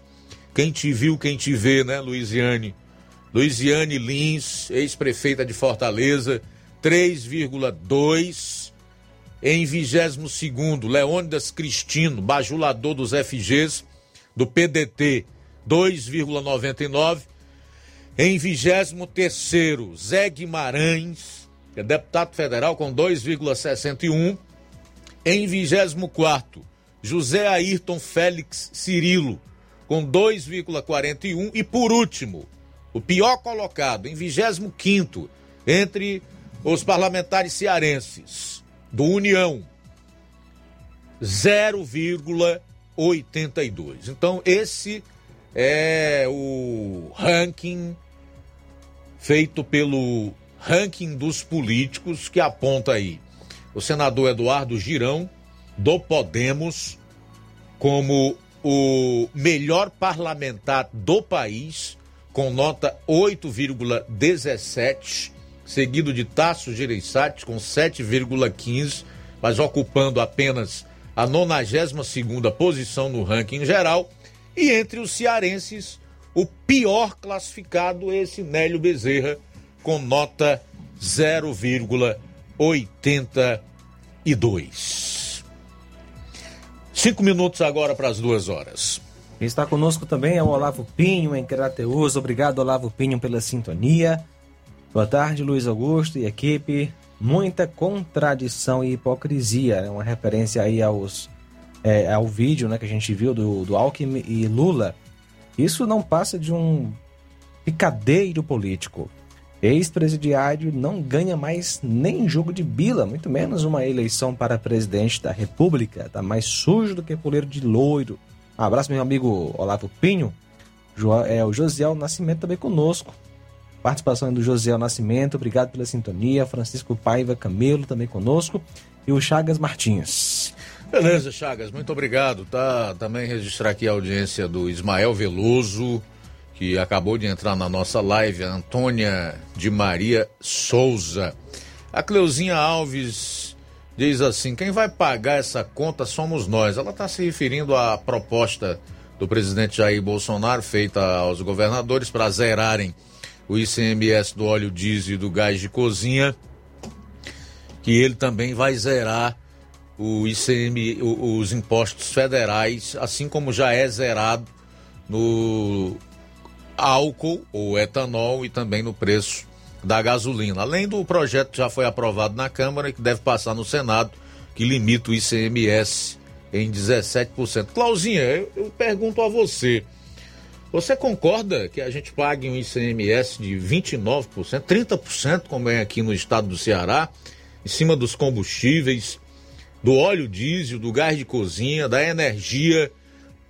Quem te viu, quem te vê, né, Luiziane? Luiziane Lins, ex-prefeita de Fortaleza, 3,2. Em 22 segundo, Leônidas Cristino, bajulador dos FGs, do PDT, 2,99. Em 23 Zé Guimarães, que é deputado federal com 2,61. Em 24 José Ayrton Félix Cirilo, com 2,41. E por último, o pior colocado, em 25 entre os parlamentares cearenses do União, 0,82. Então, esse é o ranking feito pelo ranking dos políticos que aponta aí o senador Eduardo Girão, do Podemos, como o melhor parlamentar do país, com nota 8,17, seguido de Tasso Gereissati com 7,15, mas ocupando apenas a 92ª posição no ranking geral, e entre os cearenses, o pior classificado é esse Nélio Bezerra, com nota 0,82. Cinco minutos agora para as duas horas. Está conosco também é o Olavo Pinho, em Crateus. Obrigado, Olavo Pinho, pela sintonia. Boa tarde, Luiz Augusto e equipe. Muita contradição e hipocrisia. É uma referência aí aos, é, ao vídeo né, que a gente viu do, do Alckmin e Lula isso não passa de um picadeiro político. Ex-presidiário não ganha mais nem jogo de bila, muito menos uma eleição para presidente da República. Tá mais sujo do que poleiro de loiro. Um abraço, meu amigo Olavo Pinho. É o Josiel Nascimento também conosco. Participação do Josiel Nascimento, obrigado pela sintonia. Francisco Paiva Camelo também conosco. E o Chagas Martins. Beleza, Chagas, muito obrigado. Tá também registrar aqui a audiência do Ismael Veloso, que acabou de entrar na nossa live, a Antônia de Maria Souza. A Cleuzinha Alves diz assim: quem vai pagar essa conta somos nós. Ela está se referindo à proposta do presidente Jair Bolsonaro, feita aos governadores para zerarem o ICMS do óleo diesel e do gás de cozinha, que ele também vai zerar o ICM, os impostos federais, assim como já é zerado no álcool ou etanol e também no preço da gasolina. Além do projeto que já foi aprovado na Câmara e que deve passar no Senado, que limita o ICMS em 17%. Clauzinha, eu, eu pergunto a você. Você concorda que a gente pague um ICMS de 29%, 30%, como é aqui no estado do Ceará, em cima dos combustíveis? do óleo diesel, do gás de cozinha, da energia,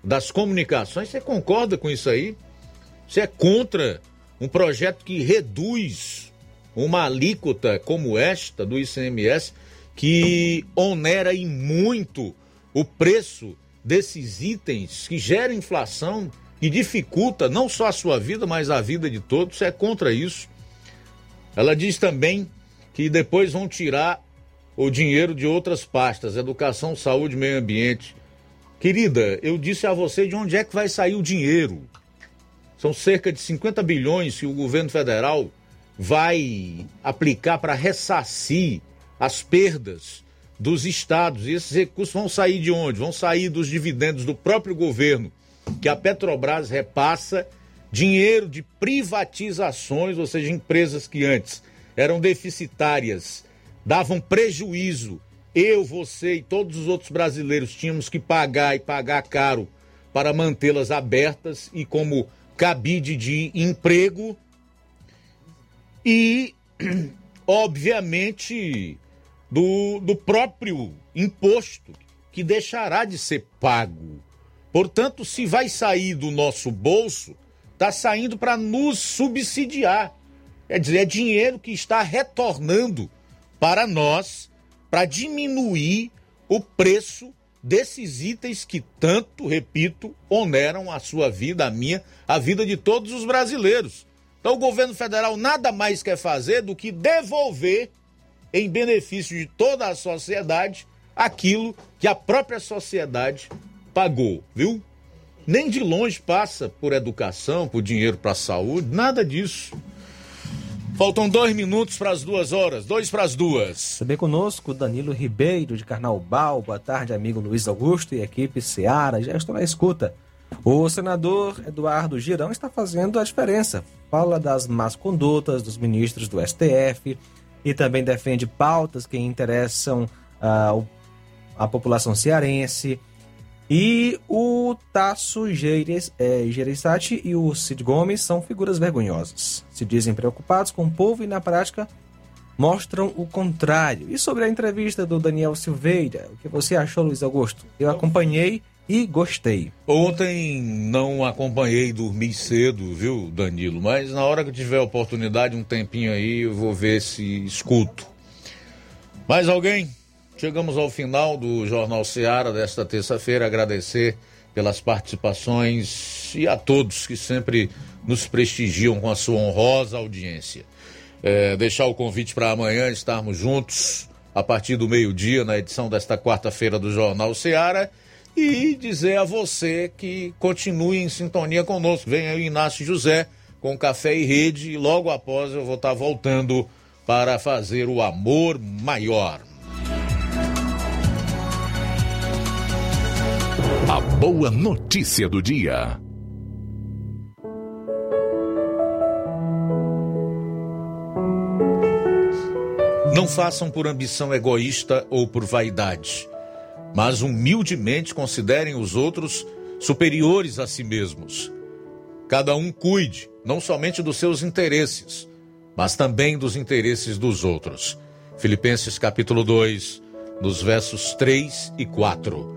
das comunicações. Você concorda com isso aí? Você é contra um projeto que reduz uma alíquota como esta do ICMS, que onera e muito o preço desses itens que gera inflação que dificulta não só a sua vida, mas a vida de todos. É contra isso. Ela diz também que depois vão tirar o dinheiro de outras pastas, educação, saúde, meio ambiente. Querida, eu disse a você de onde é que vai sair o dinheiro. São cerca de 50 bilhões que o governo federal vai aplicar para ressarcir as perdas dos estados. E esses recursos vão sair de onde? Vão sair dos dividendos do próprio governo, que a Petrobras repassa dinheiro de privatizações, ou seja, empresas que antes eram deficitárias, davam prejuízo. Eu, você e todos os outros brasileiros tínhamos que pagar e pagar caro para mantê-las abertas e como cabide de emprego. E, obviamente, do, do próprio imposto que deixará de ser pago. Portanto, se vai sair do nosso bolso, está saindo para nos subsidiar. Quer dizer, é dinheiro que está retornando para nós para diminuir o preço desses itens que tanto, repito, oneram a sua vida, a minha, a vida de todos os brasileiros. Então o governo federal nada mais quer fazer do que devolver em benefício de toda a sociedade aquilo que a própria sociedade pagou, viu? Nem de longe passa por educação, por dinheiro para a saúde, nada disso. Faltam dois minutos para as duas horas, dois para as duas. Também conosco Danilo Ribeiro, de Carnaubal. Boa tarde, amigo Luiz Augusto e equipe Seara. Já estou na escuta. O senador Eduardo Girão está fazendo a diferença. Fala das más condutas dos ministros do STF, e também defende pautas que interessam uh, a população cearense. E o Tasso Gereissati é, e o Cid Gomes são figuras vergonhosas. Se dizem preocupados com o povo e, na prática, mostram o contrário. E sobre a entrevista do Daniel Silveira, o que você achou, Luiz Augusto? Eu acompanhei e gostei. Ontem não acompanhei dormir cedo, viu, Danilo? Mas na hora que tiver oportunidade, um tempinho aí, eu vou ver se escuto. Mais alguém? Chegamos ao final do Jornal Seara desta terça-feira. Agradecer pelas participações e a todos que sempre nos prestigiam com a sua honrosa audiência. É, deixar o convite para amanhã estarmos juntos a partir do meio-dia na edição desta quarta-feira do Jornal Seara e dizer a você que continue em sintonia conosco. Aí o Inácio José com Café e Rede e logo após eu vou estar voltando para fazer o amor maior. A boa notícia do dia. Não façam por ambição egoísta ou por vaidade mas humildemente considerem os outros superiores a si mesmos. Cada um cuide não somente dos seus interesses, mas também dos interesses dos outros. Filipenses capítulo 2, nos versos 3 e 4.